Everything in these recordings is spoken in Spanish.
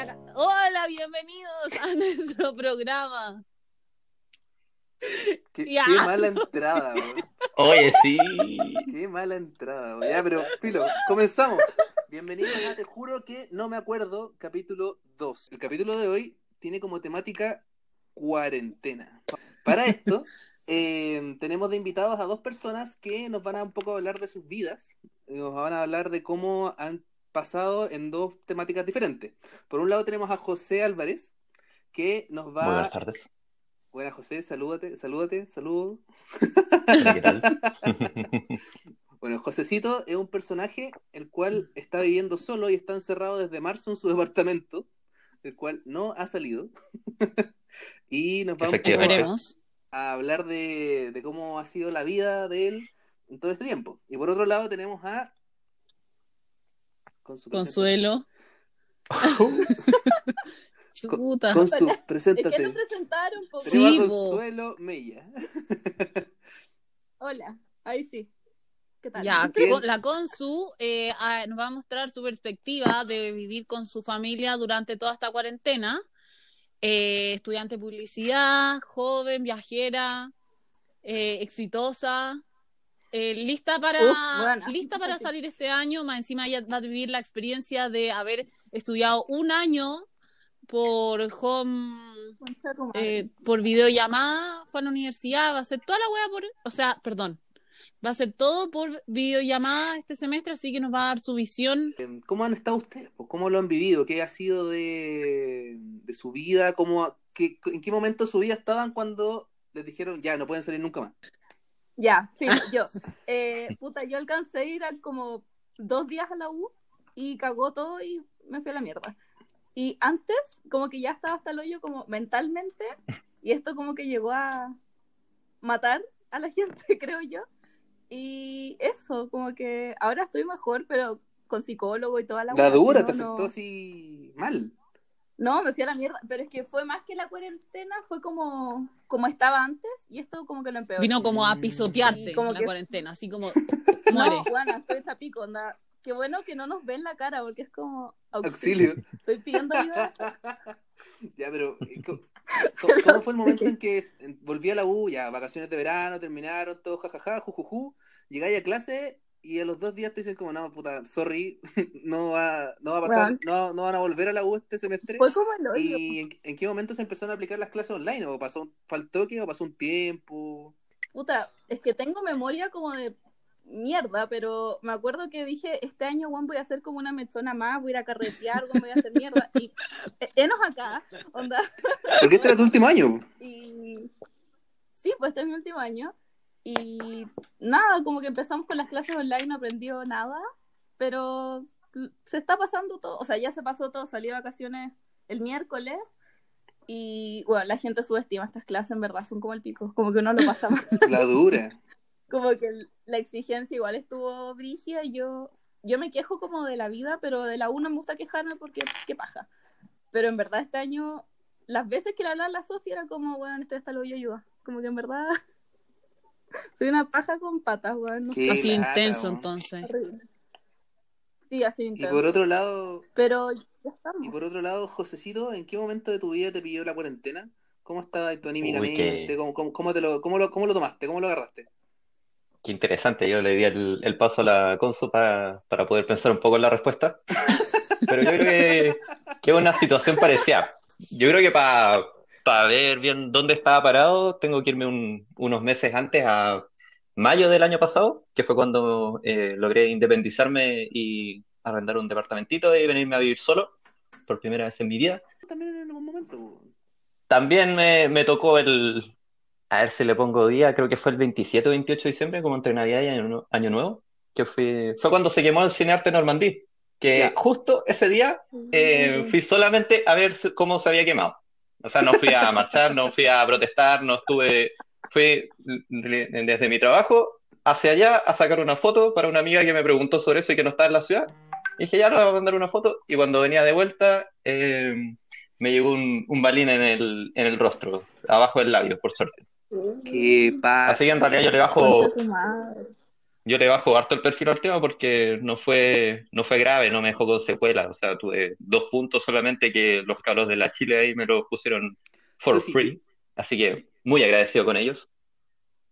Hola, bienvenidos a nuestro programa. Qué, Ya. qué mala entrada. Oye, sí. Qué mala entrada, weón. Ya, pero, filo, comenzamos. Bienvenidos a Te juro que no me acuerdo, capítulo 2. El capítulo de hoy tiene como temática cuarentena. Para esto, eh, tenemos de invitados a dos personas que nos van a un poco hablar de sus vidas. Nos van a hablar de cómo han pasado en dos temáticas diferentes. Por un lado tenemos a José Álvarez, que nos va... Buenas tardes. Buenas, José, salúdate, salúdate, saludo. ¿Qué tal? Bueno, Josecito es un personaje el cual está viviendo solo y está encerrado desde marzo en su departamento, el cual no ha salido. y nos va un poco Efectivamente. Esperemos. a hablar de, de cómo ha sido la vida de él en todo este tiempo. Y por otro lado tenemos a... Con su Consuelo. Chuta. Con su, Es que preséntate. nos presentaron, po. Sí. Consuelo Mella. Hola, ahí sí. ¿Qué tal? Con- la Consu eh, nos va a mostrar su perspectiva de vivir con su familia durante toda esta cuarentena. Eh, estudiante de publicidad, joven, viajera, eh, exitosa, eh, lista para Uf, lista para salir este año. Más encima ella va a vivir la experiencia de haber estudiado un año por home eh, por videollamada, fue a la universidad, va a hacer toda la wea por, o sea, perdón, va a hacer todo por videollamada este semestre, así que nos va a dar su visión. Eh, ¿Cómo han estado ustedes? ¿Cómo lo han vivido? ¿Qué ha sido de, de su vida? ¿Cómo, qué- ¿En qué momento de su vida estaban cuando les dijeron ya no pueden salir nunca más? Ya, sí, yo. Eh, puta, yo alcancé a ir a como dos días a la U y cagó todo y me fui a la mierda. Y antes, como que ya estaba hasta el hoyo como mentalmente, y esto como que llegó a matar a la gente, creo yo. Y eso, como que ahora estoy mejor, pero con psicólogo y toda la La dura te afectó no- así mal. No, me fui a la mierda, pero es que fue más que la cuarentena, fue como, como estaba antes y esto como que lo empeoró. Vino como a Mm. pisotearte como en la que- cuarentena, así como No, muere. Juana, estoy hecha pico, onda. Qué bueno que no nos ven la cara porque es como Auxilio. Estoy pidiendo ayuda. ya, pero eh, ¿cómo fue el momento en que volví a la U? Ya, vacaciones de verano, terminaron, todo jajaja, jujuju. Llegáis a clase y a los dos días te dicen como, no, puta, sorry, no va, no va a pasar, no, no van a volver a la U este semestre. Fue como el hoyo. ¿Y en, en qué momento se empezaron a aplicar las clases online? ¿O pasó, faltó que o pasó un tiempo? Puta, es que tengo memoria como de mierda, pero me acuerdo que dije, este año, Juan, voy a hacer como una mechona más, voy a ir a carretear, Juan, voy a hacer mierda. Y eh, enos acá, onda. Porque este era tu último año. Y sí, pues este es mi último año. Y nada, como que empezamos con las clases online, no aprendió nada, pero se está pasando todo, o sea, ya se pasó todo, salí de vacaciones el miércoles y bueno, la gente subestima estas clases, en verdad, son como el pico, como que uno lo pasa mal, La dura. como que la exigencia igual estuvo brígida y yo, yo me quejo como de la vida, pero de la una me gusta quejarme porque qué paja. Pero en verdad este año, las veces que le hablaba a la Sofía era como, bueno, estoy hasta el hoyo ayuda, como que en verdad soy una paja con patas, weón. Así intenso weón. entonces. Sí, así Y intenso. por otro lado, Pero ya estamos. y por otro lado, Josecito, ¿en qué momento de tu vida te pilló la cuarentena? ¿Cómo estaba tú anímicamente? qué- ¿Cómo, cómo, cómo te lo, cómo, lo, ¿Cómo lo tomaste? ¿Cómo lo agarraste? Qué interesante. Yo le di el, el paso a la Consu pa- para poder pensar un poco en la respuesta. Pero yo creo que, que es una situación parecida. Yo creo que para ver bien dónde estaba parado, tengo que irme un- unos meses antes a mayo del año pasado, que fue cuando eh, logré independizarme y arrendar un departamentito y venirme a vivir solo por primera vez en mi vida. También en algún momento. También me, me tocó el, a ver si le pongo día, creo que fue el 27 o 28 de diciembre, como entre Navidad y Año, Año Nuevo, que fue, fue cuando se quemó el Cine Arte Normandí, que Ya. justo ese día eh, fui solamente a ver cómo se había quemado. O sea, no fui a marchar, no fui a protestar, no estuve, fui de- desde mi trabajo hacia allá a sacar una foto para una amiga que me preguntó sobre eso y que no estaba en la ciudad. Y dije, ya le voy a mandar una foto. Y cuando venía de vuelta, eh, me llegó un, un balín en el, en el rostro, abajo del labio, por suerte. Qué pasa. Así que en realidad yo le bajo. Yo le bajo harto el perfil al tema porque no fue, no fue grave, no me dejó con secuelas. O sea, tuve dos puntos solamente que los cabros de la Chile ahí me los pusieron for free. Así que muy agradecido con ellos.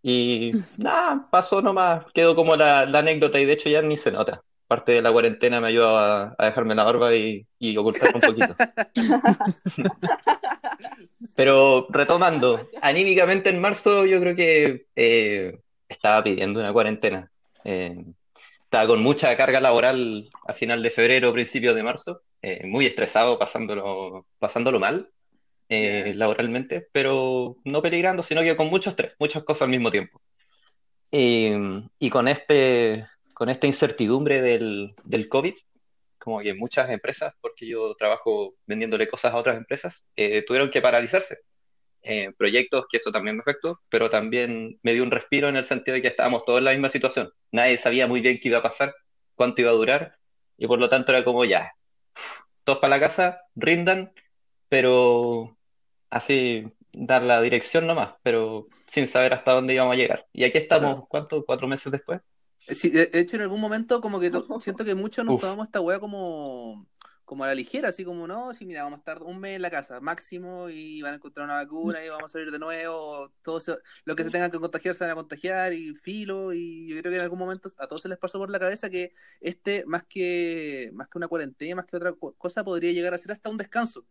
Y nada, pasó nomás, quedó como la, anécdota y de hecho ya ni se nota. Parte de la cuarentena me ayudó a, dejarme la barba y, y ocultar un poquito. Pero retomando, anímicamente en marzo yo creo que eh, estaba pidiendo una cuarentena. Eh, estaba con mucha carga laboral a final de febrero, principios de marzo, eh, muy estresado, pasándolo, pasándolo mal eh, laboralmente, pero no peligrando, sino que con mucho estrés, muchas cosas al mismo tiempo. y con, este, con esta incertidumbre del, del COVID, como que muchas empresas, porque yo trabajo vendiéndole cosas a otras empresas, tuvieron que paralizarse eh, proyectos, que eso también me afectó, pero también me dio un respiro en el sentido de que estábamos todos en la misma situación. Nadie sabía muy bien qué iba a pasar, cuánto iba a durar, y por lo tanto era como ya, todos para la casa, rindan, pero así dar la dirección nomás, pero sin saber hasta dónde íbamos a llegar. Y aquí estamos, ¿cuánto? ¿Cuatro meses después? Sí, de hecho en algún momento como que siento que muchos nos tomamos esta weá como como a la ligera, así como, no, sí, mira, vamos a estar un mes en la casa, máximo, y van a encontrar una vacuna y vamos a salir de nuevo, todo lo que se tengan que contagiar se van a contagiar, y filo, y yo creo que en algún momento a todos se les pasó por la cabeza que este, más que, más que una cuarentena, más que otra cosa, podría llegar a ser hasta un descanso.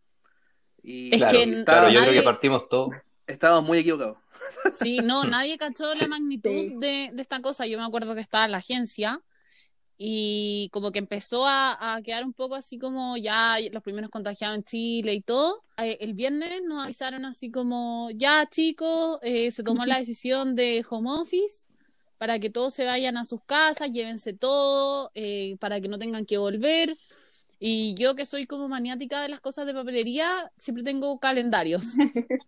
Y, es que claro, yo creo que partimos todos. Estábamos muy equivocados. Sí, no, nadie cachó la magnitud de, de esta cosa. Yo me acuerdo que estaba en la agencia y como que empezó a, quedar un poco así como ya los primeros contagiados en Chile y todo. Eh, el viernes nos avisaron así como, ya chicos, eh, se tomó la decisión de home office para que todos se vayan a sus casas, llévense todo, eh, para que no tengan que volver. Y yo que soy como maniática de las cosas de papelería, siempre tengo calendarios.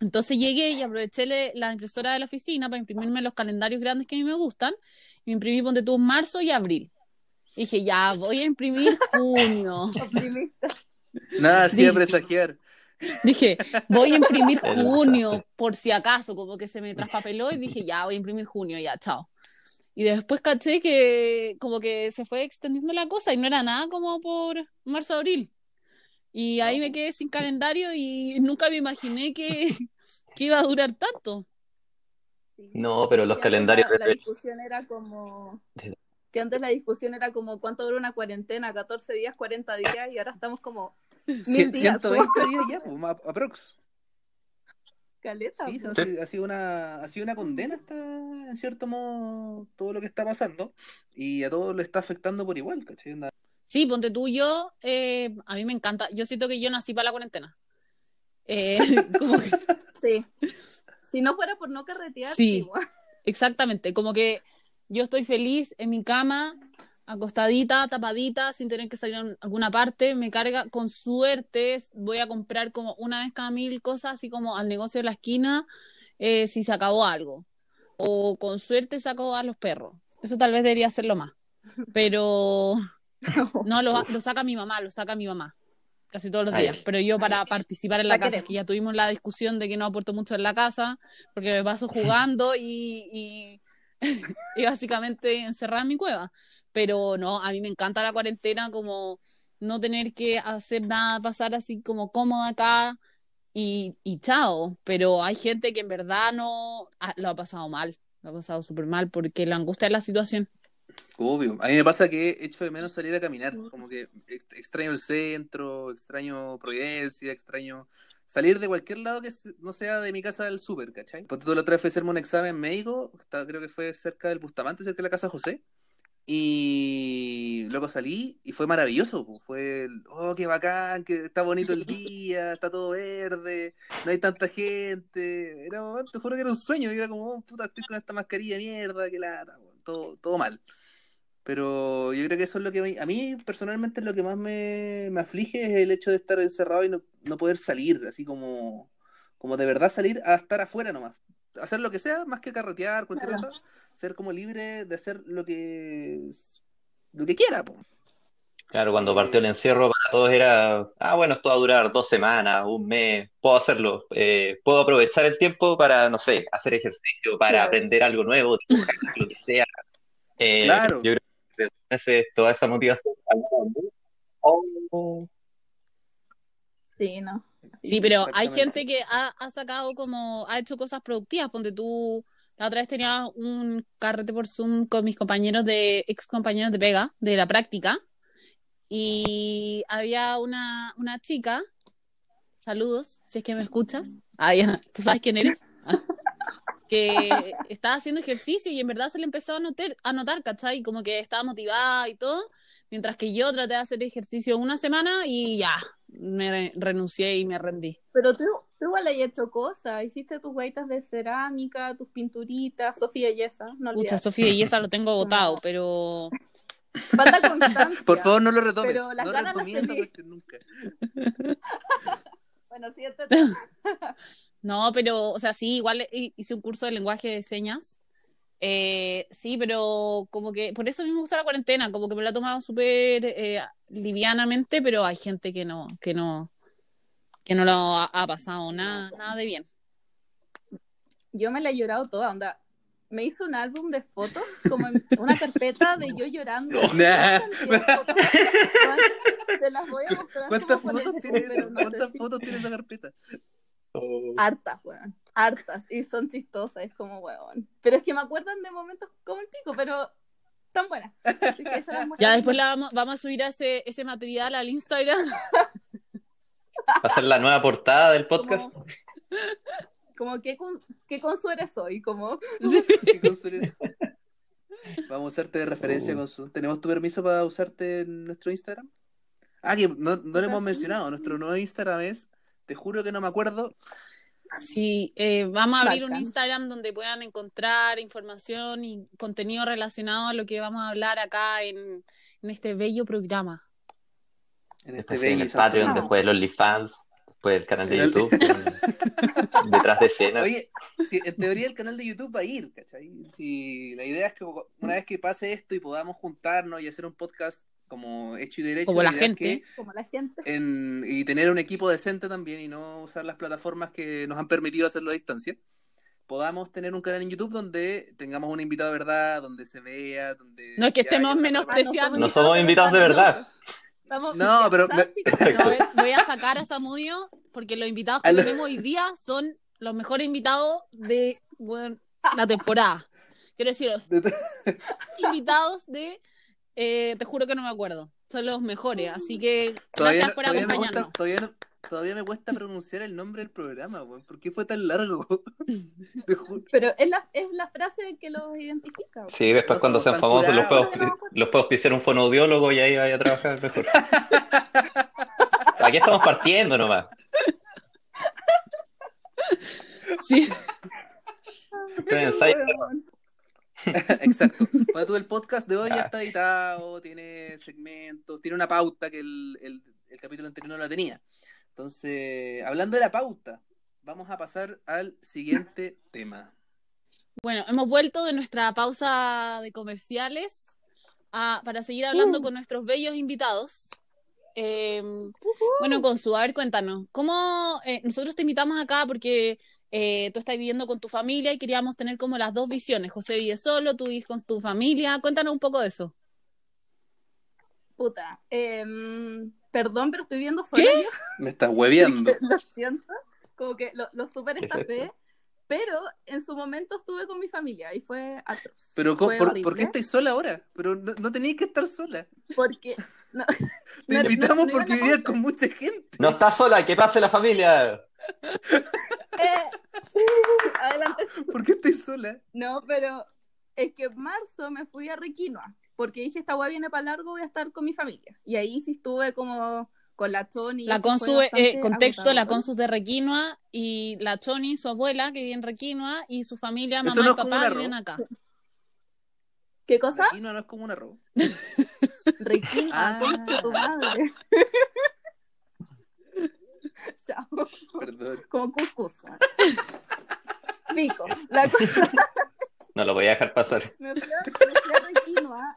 Entonces llegué y aproveché la impresora de la oficina para imprimirme los calendarios grandes que a mí me gustan. Imprimí, ponte tú, marzo y abril. dije, ya, voy a imprimir junio. Nada, siempre presagiar. Dije, voy a imprimir junio, por si acaso, como que se me traspapeló y dije, ya, voy a imprimir junio, ya, chao. Y después caché que como que se fue extendiendo la cosa y no era nada como por marzo-abril. Y ahí me quedé sin calendario y nunca me imaginé que, iba a durar tanto. No, pero los calendarios... La, discusión era como... Que antes la discusión era como cuánto dura una cuarentena, 14 días, 40 días, y ahora estamos como... Mil días, 120 días ya, pues, aprox. Caleta. Sí, pues. ha, sido una, ha sido una condena hasta, en cierto modo, todo lo que está pasando, y a todos le está afectando por igual, ¿cachai? Sí, ponte tú, yo, eh, a mí me encanta, yo siento que yo nací para la cuarentena. Eh, sí. Si no fuera por no carretear, sí, exactamente, como que yo estoy feliz en mi cama, acostadita, tapadita, sin tener que salir a alguna parte, me carga, con suerte voy a comprar como una vez cada mil cosas, así como al negocio de la esquina, eh, si se acabó algo. O con suerte saco a los perros. Eso tal vez debería hacerlo más. Pero no, lo, saca mi mamá, lo saca mi mamá. Casi todos los días. Pero yo para participar en la, casa, que ya tuvimos la discusión de que no aporto mucho en la casa, porque me paso jugando y, y, básicamente encerrada en mi cueva. Pero no, a mí me encanta la cuarentena, como no tener que hacer nada, pasar así como cómoda acá y, y chao. Pero hay gente que en verdad no lo ha pasado mal, lo ha pasado súper mal porque le angustia la situación. Obvio. A mí me pasa que echo de menos salir a caminar. Como que extraño el centro, extraño Providencia, extraño salir de cualquier lado que no sea de mi casa del súper, ¿cachai? Porque todo lo otra vez fue hacerme un examen médico, creo que fue cerca del Bustamante, cerca de la casa José. Y luego salí y fue maravilloso. Fue, oh, qué bacán, que está bonito el día, está todo verde, no hay tanta gente. Era, te juro que era un sueño. Y era como, oh, puta, estoy con esta mascarilla de mierda, que lata, todo, todo mal. Pero yo creo que eso es lo que a mí personalmente lo que más me, aflige es el hecho de estar encerrado y no, poder salir, así como, como de verdad salir a estar afuera nomás. Hacer lo que sea, más que carretear, cualquier cosa, ser como libre de hacer lo que lo que quiera. Claro, cuando partió el encierro para todos era, ah, bueno, esto va a durar dos semanas, un mes, puedo hacerlo, eh, puedo aprovechar el tiempo para, no sé, hacer ejercicio, para aprender algo nuevo, dibujar, lo que sea, Eh, Claro. Yo creo que ese, toda esa motivación. Oh, Sí, no. Sí, pero hay gente que ha, ha sacado como, ha hecho cosas productivas. Ponte tú, la otra vez tenía un carrete por Zoom con mis compañeros de, ex compañeros de pega, de la práctica, y había una, una chica, saludos, si es que me escuchas, ah, ya, tú sabes quién eres. Que estaba haciendo ejercicio y en verdad se le empezó a notar, a notar, ¿cachai? Como que estaba motivada y todo, mientras que yo traté de hacer ejercicio una semana y ya, me re- renuncié y me rendí. Pero tú, tú igual has hecho cosas. Hiciste tus hueitas de cerámica, tus pinturitas, Sofía Yesa. No Pucha, olvides. Sofía y esa lo tengo Como- pero Falta constancia. Por favor, no lo retomes. Pero las no ganas las tenés. nunca. Bueno, siguiente no, pero, o sea, sí, igual hi- hice un curso de lenguaje de señas. Eh, sí, pero como que por eso a mí me gusta la cuarentena, como que me la he tomado súper eh, livianamente, pero hay gente que no, que no, que no lo ha, ha pasado nada, nada de bien. Yo me la he llorado toda, onda. Me hizo un álbum de fotos, como en una carpeta de yo llorando. Nah. Fotos. Bueno, Te las voy a mostrar. ¿Cuántas fotos el- tiene pero esa? no sé ¿Cuántas fotos tiene esa carpeta? Oh. Hartas, weón. Hartas. Y son chistosas, es como, weón. Pero es que me acuerdan de momentos como el pico, pero tan buenas. Ya después la vamos, vamos a subir a ese, ese material al Instagram. Va a ser la nueva portada del podcast. Como, como qué, con, qué consuelo soy, como. Vamos a usarte de referencia con su. ¿Tenemos tu permiso para usarte en nuestro Instagram? Ah, que no, no lo hemos mencionado. Nuestro nuevo Instagram es, te juro que no me acuerdo. Sí, eh, vamos a abrir un. Instagram donde puedan encontrar información y contenido relacionado a lo que vamos a hablar acá en, en este bello programa. En este Después en bello el Patreon, programa. después el OnlyFans, después el canal de el- YouTube, en- detrás de escenas. Oye, sí, en teoría el canal de YouTube va a ir, ¿cachai? Si la idea es que una vez que pase esto y podamos juntarnos y hacer un podcast como hecho y derecho, Como la gente. que como la gente. en- y tener un equipo decente también y no usar las plataformas que nos han permitido hacerlo a distancia, podamos tener un canal en YouTube donde tengamos un invitado de verdad, donde se vea, donde... No es que estemos menospreciando. No somos invitados de verdad. Estamos No, pero. No, voy- a sacar a Samudio porque los invitados que tenemos hoy día son los mejores invitados de bueno, la temporada. Quiero decir, los invitados de eh, Te juro que no me acuerdo. Son los mejores, así que Todavía, gracias no- por todavía me acompañarnos. cuesta, todavía, no- todavía me cuesta pronunciar el nombre del programa, weón. ¿Por qué fue tan largo? Te juro. Pero es la, es la frase que los identifica. güey. Sí, después No cuando sean famosos los puedo, los puedo auspiciar un fonoaudiólogo y ahí vaya a trabajar mejor. Aquí estamos partiendo nomás. Sí. Ensayo. Weón. Exacto. Para tú el podcast de hoy ya está editado, tiene segmentos, tiene una pauta que el, el- el capítulo anterior no la tenía. Entonces, hablando de la pauta, vamos a pasar al siguiente tema. Bueno, hemos vuelto de nuestra pausa de comerciales a- para seguir hablando Uh. con nuestros bellos invitados. Eh, bueno, Consu, a ver, cuéntanos, ¿cómo eh, nosotros te invitamos acá porque eh, tú estás viviendo con tu familia y queríamos tener como las dos visiones? José vive solo, tú vives con tu familia. Cuéntanos un poco de eso. Puta. em, perdón, pero estoy viendo sola ¿Qué? yo. Me estás hueveando. Lo siento. Como que lo, lo super ¿Qué es estafé. Pero en su momento estuve con mi familia y fue atroz. Pero, ¿cómo- Fue por, horrible. ¿por qué estáis sola ahora? Pero no, no tenéis que estar sola. Porque. No, Te no- invitamos porque vivías con mucha gente. No está sola, que pase la familia. Eh, adelante. ¿Por qué estáis sola? No, pero es que en marzo me fui a Requinoa, porque dije, esta weá viene para largo, voy a estar con mi familia. Y ahí sí estuve como con la Tony. y La Consu, eh, contexto, la. Consu de Requinoa y la Choni, su abuela, que vive en Requinoa, y su familia, mamá no y papá, viven acá. ¿Qué cosa? Aquí no, es como un arroz. Requinoa, Ah. tu madre. Chao. Perdón. Como cuscús. Pico. La cosa, No lo voy a dejar pasar. me fui a, me fui a Requinoa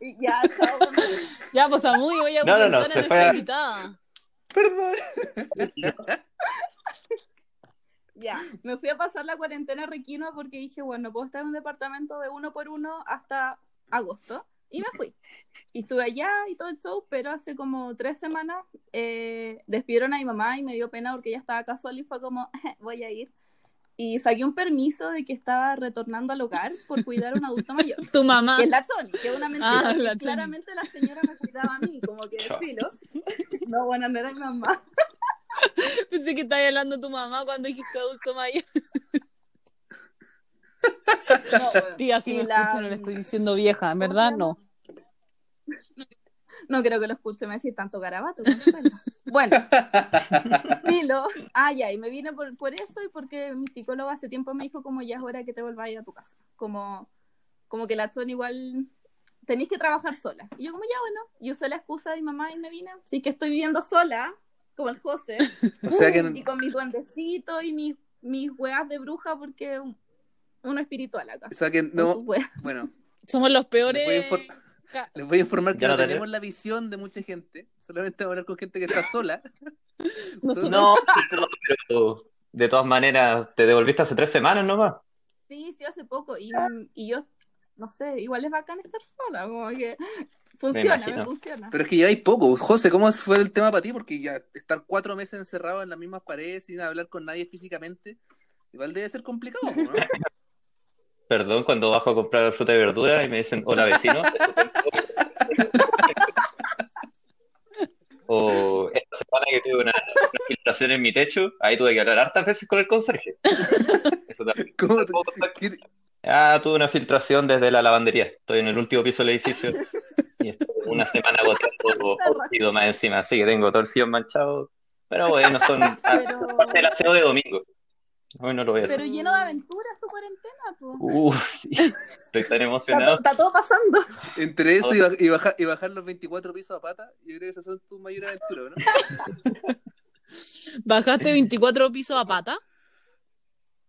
y ya, chao. Ya, pues a muy voy a No, no, no, se fue nuestra a- invitada. Perdón. Ya, me fui a pasar la cuarentena a Requinoa porque dije, bueno, puedo estar en un departamento de uno por uno hasta agosto, y me fui. Y estuve allá y todo el show, pero hace como tres semanas eh, despidieron a mi mamá y me dio pena porque ella estaba acá sola y fue como, voy a ir. Y saqué un permiso de que estaba retornando al hogar por cuidar a un adulto mayor. Tu mamá. Que es la Tony, que es una mentira. Ah, la claramente la señora me cuidaba a mí, como que de filo. No, bueno, no era mi mamá. Pensé que estabas hablando de tu mamá cuando dijiste adulto mayor. No, bueno. Tía, si Y me la- escucho, no le estoy diciendo vieja, en verdad no. No creo que lo escuche, me decir tanto garabato. Bueno, Filo, ah, ya, y me vine por, por eso y porque mi psicólogo hace tiempo me dijo como ya es hora que te vuelvas a ir a tu casa. Como, como que la Tony igual tenéis que trabajar sola. Y yo como ya, bueno, y usé la excusa de mi mamá y me vine. Así que estoy viviendo sola, como el José, O sea que y con mis duendecitos y mis, mis weas de bruja porque uno espiritual acá. o sea que no, bueno, Somos los les voy a, peores. les voy a informar que Ya no no tenemos. la visión de mucha gente, solamente vamos a hablar con gente que está sola. No, pero de todas maneras, te devolviste hace tres semanas nomás. Sí, sí, hace poco. Y, y yo, no sé, igual es bacán estar sola, como que funciona, me, funciona. Pero es que lleváis poco. José, ¿cómo fue el tema para ti? Porque ya estar cuatro meses encerrado en las mismas paredes sin hablar con nadie físicamente, igual debe ser complicado, ¿no? Perdón, cuando bajo a comprar fruta y verdura y me dicen, hola vecino. O esta semana que tuve una, una filtración en mi techo, ahí tuve que hablar hartas veces con el conserje. Eso también. ¿Cómo te- qué- Ah, tuve una filtración desde la lavandería. Estoy en el último piso del edificio y estoy una semana goteando torcido más encima, así que tengo torcidos manchados. Pero bueno, son Pero, parte del aseo de domingo. Hoy no lo voy a pero lleno de aventuras tu cuarentena, po. Uf, sí. Estoy tan Está, emocionado. está todo pasando. Entre eso y, baj- y bajar, y bajar los 24 pisos a pata, yo creo que esas son tus mayores aventuras, ¿no? ¿Bajaste 24 pisos a pata?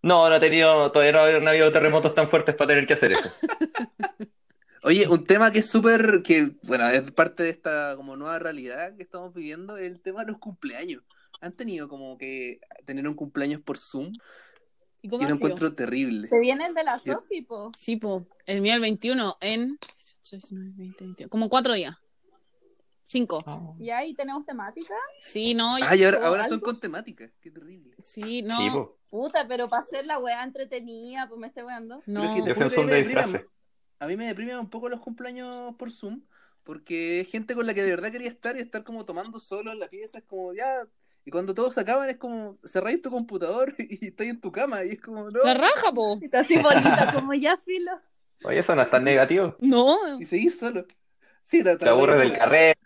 No, no he tenido, todavía no ha- no ha habido terremotos tan fuertes para tener que hacer eso. Oye, un tema que es súper, que bueno, es parte de esta como nueva realidad que estamos viviendo, es el tema de los cumpleaños. ¿Han tenido como que tener un cumpleaños por Zoom? ¿Y Yo cómo lo ha sido? encuentro terrible. Se viene el de la Yo- Sofi, po. Sí, po. El mío el 21 en 18, 19, 20, 21. como cuatro días. Cinco. Y ahí tenemos temática. Sí, no. y- Ay, ahora, son con temática. Qué terrible. Sí, no. Sí. Puta, pero para hacer la weá entretenida, pues me estoy weando. Pero es No. que te Yo me de deprime-. A mí me deprime un poco los cumpleaños por Zoom, porque es gente con la que de verdad quería estar y estar como tomando solo en la pieza, es como ya. Y cuando todos se acaban es como cerráis tu computador y estás en tu cama y es como no. La raja, po. Está así bonita, como ya filo. Oye, eso no es tan negativo. No. Y seguís solo. Sí, era Te aburres del carrete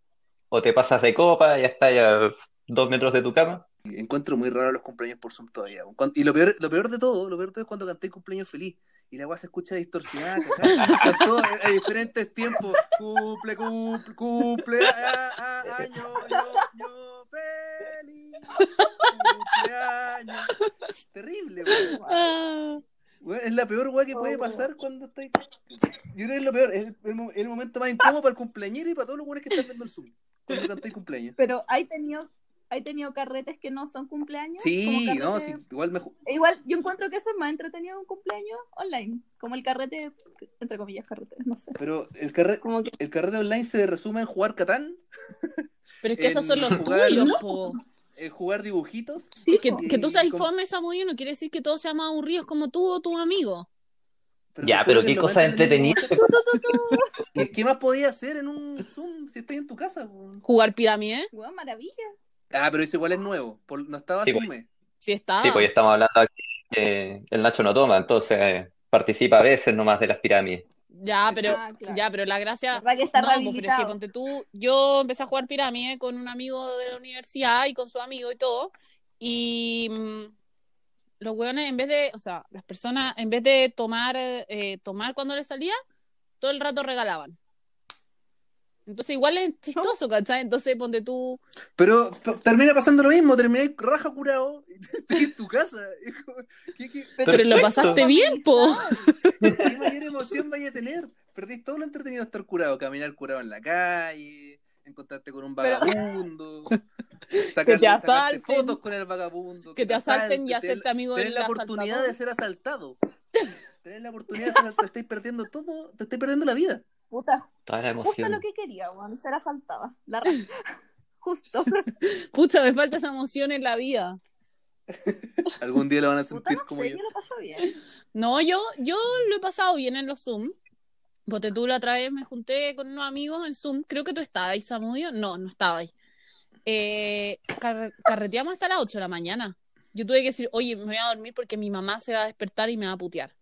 o te pasas de copa, ya está ya dos metros de tu cama. Encuentro muy raro los cumpleaños por Zoom todavía. Y lo peor, lo peor de todo, lo peor de todo es cuando canté cumpleaños feliz. Y la weá se escucha distorsionada, ¿cachai? Están todos a diferentes tiempos. Cumple, cumple, cumple, año, yo, yo, feliz. Cumpleaños. Terrible, weón. Ah. Es la peor weá que puede pasar cuando estáis. Yo creo que es lo peor, es el, el mo- el momento más incómodo para el cumpleañero y para todos los weones que están viendo el Zoom. Cuando cantáis cumpleaños. Pero hay tenido, hay tenido carretes que no son cumpleaños. Sí, no, sí, igual me, ju- Igual, yo encuentro que eso es más entretenido un cumpleaños online. Como el carrete, entre comillas, carrete, no sé. Pero el, carre, Como que el carrete online se resume en jugar Catán, Pero es que esos son los tuyos, No. po. En jugar dibujitos. Es que, y- que tú seas como- fome, Samudio, no quiere decir que todos sean más aburridos como tú o tus amigos. Ya, pero qué cosa hacer. ¿Qué, qué más podía hacer en un Zoom si estás en tu casa? Jugar pirámide, Weón, maravilla. Ah, pero eso igual es nuevo. por- no estaba Sí, un pues. si está. Sí, pues ya estamos hablando aquí que el Nacho no toma, entonces eh, participa a veces nomás de las pirámides. Ya, pero, Ah, claro. ya, pero la gracia. que está no, pues, pero es que ponte tú, yo empecé a jugar pirámide con un amigo de la universidad y con su amigo y todo. Y mm, los hueones, en vez de, o sea, las personas, en vez de tomar, eh, tomar cuando les salía, todo el rato regalaban. Entonces, igual es chistoso, ¿cachai? Entonces, ponte tú. Pero termina pasando lo mismo, terminé raja curado y estás en tu casa. ¿Qué, qué, Pero lo pasaste bien, po. qué mayor emoción vaya a tener? Perdís todo lo entretenido de estar curado, caminar curado en la calle, encontrarte con un vagabundo, Que sacarle, te sacarte asalten. fotos con el vagabundo, Que te asalten y tener- hacerte amigo tener del la oportunidad asaltador. de ser asaltado. Tener la oportunidad de ser asaltado, te estáis perdiendo todo, te estáis perdiendo la vida. Puta, Toda la justo lo que quería, weón, asaltada. La raja. Justo. Pucha, me falta esa emoción en la vida. Algún día lo van a Puta, sentir no como sé, yo. yo lo paso bien. No, yo, yo lo he pasado bien en los Zoom. Porque tú la otra vez me junté con unos amigos en Zoom. Creo que tú estabas ahí, Samudio. No, no estaba ahí. Eh, carre- carreteamos hasta las 8 de la mañana. Yo tuve que decir, oye, me voy a dormir porque mi mamá se va a despertar y me va a putear.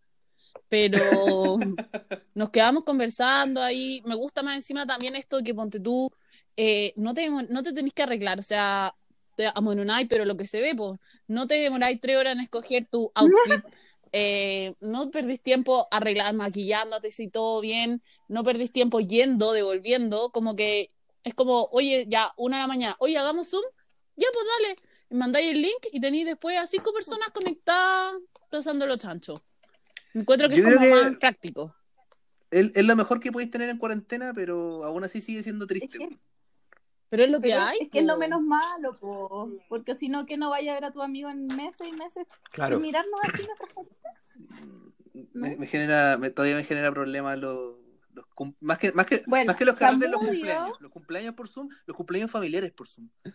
Pero nos quedamos conversando ahí. Me gusta más encima también esto de que ponte tú, eh, no te, no te tenés que arreglar. O sea, te amononáis, pero lo que se ve, pues, no te demoráis tres horas en escoger tu outfit. Eh, no perdís tiempo arreglar, maquillándote si todo bien, no perdís tiempo yendo, devolviendo, como que es como, oye, ya, una de la mañana, oye, hagamos Zoom, ya pues dale, mandáis el link y tenéis después a cinco personas conectadas pasando los chanchos. Encuentro que Yo es como que- más práctico. Es, es lo mejor que podéis tener en cuarentena, pero aún así sigue siendo triste. Es que- weón. Pero es lo que Pero hay. es que es lo menos malo, po, porque si no, que no vaya a ver a tu amigo en meses y meses Claro. mirarnos así nuestras caritas. ¿No? me genera, me- todavía me genera problemas los, los cum- más que más que Bueno, más que los carretes los Samudio- cumpleaños, los cumpleaños por Zoom, los cumpleaños familiares por Zoom. Eh,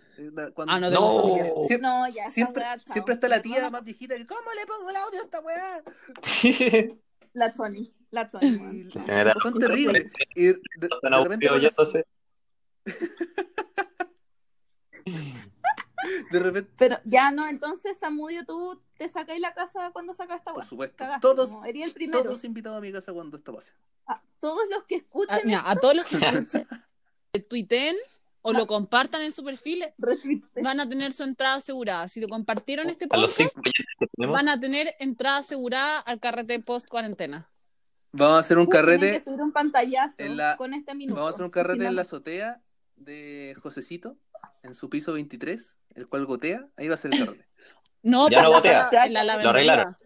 cuando- Ah, no No. Siempre, No, ya, siempre, weá, chao. siempre está la tía más viejita que ¿cómo le pongo el audio a esta weá? La Sony, la Sony. Y- son terribles. Y de, de Están repente aburridos ya, entonces. de repente, Pero ya no, entonces, Samudio, tú te sacáis la casa cuando sacas esta por supuesto, Cagaste, todos el primero. todos invitados a mi casa cuando esto pase. A todos los que escuchen, Ah, mira, a todos los que escuchen, tuiten o lo compartan en su perfil, van a tener su entrada asegurada. Si lo compartieron este A los podcast, cinco oyentes que tenemos. van a tener entrada asegurada al carrete post cuarentena. Vamos a hacer un Tienen carrete, que subir un pantallazo en la- con este minuto. vamos a hacer un carrete Si no, en la azotea de Josecito en su piso 23, el cual gotea, ahí va a ser el carrete. No, Ya pero no la- en la Lo lavandería. arreglaron.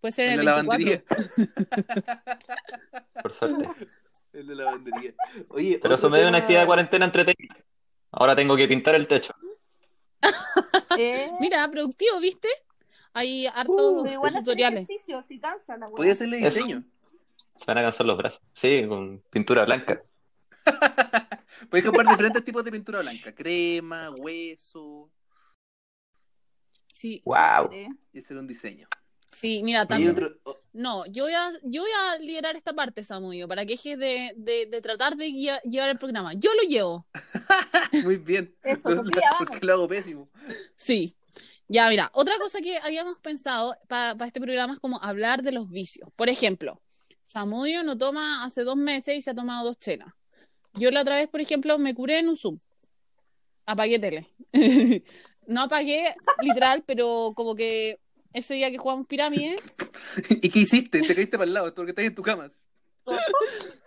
Puede ser En el la 24. lavandería. Por suerte. El de la lavandería. Oye, Pero eso me dio una actividad de cuarentena entretenida. Ahora tengo que pintar el techo. eh, Mira, productivo, ¿viste? Hay hartos pero igual tutoriales. ejercicio, si cansa la weá. Podía hacerle Eso. diseño. Se van a cansar los brazos. Sí, con pintura blanca. Puedes comprar diferentes tipos de pintura blanca. Crema, hueso. Sí, ¡Wow! Y hacer un diseño. sí, mira, también. otro- oh, No, yo voy a, yo voy a liderar esta parte, Samudio, para que dejes de, de, de tratar de llevar el programa. Yo lo llevo. muy bien. Eso, Lo- Sofía, vamos. porque lo hago pésimo. Sí. Ya, mira, otra cosa que habíamos pensado para este programa es como hablar de los vicios. Por ejemplo, Samudio no toma hace dos meses y se ha tomado dos chelas. Yo la otra vez, por ejemplo, me curé en un Zoom. Apagué tele. no apagué, literal, pero como que ese día que jugamos pirámide, ¿Y qué hiciste? Te caíste para el lado, porque estás en tu cama.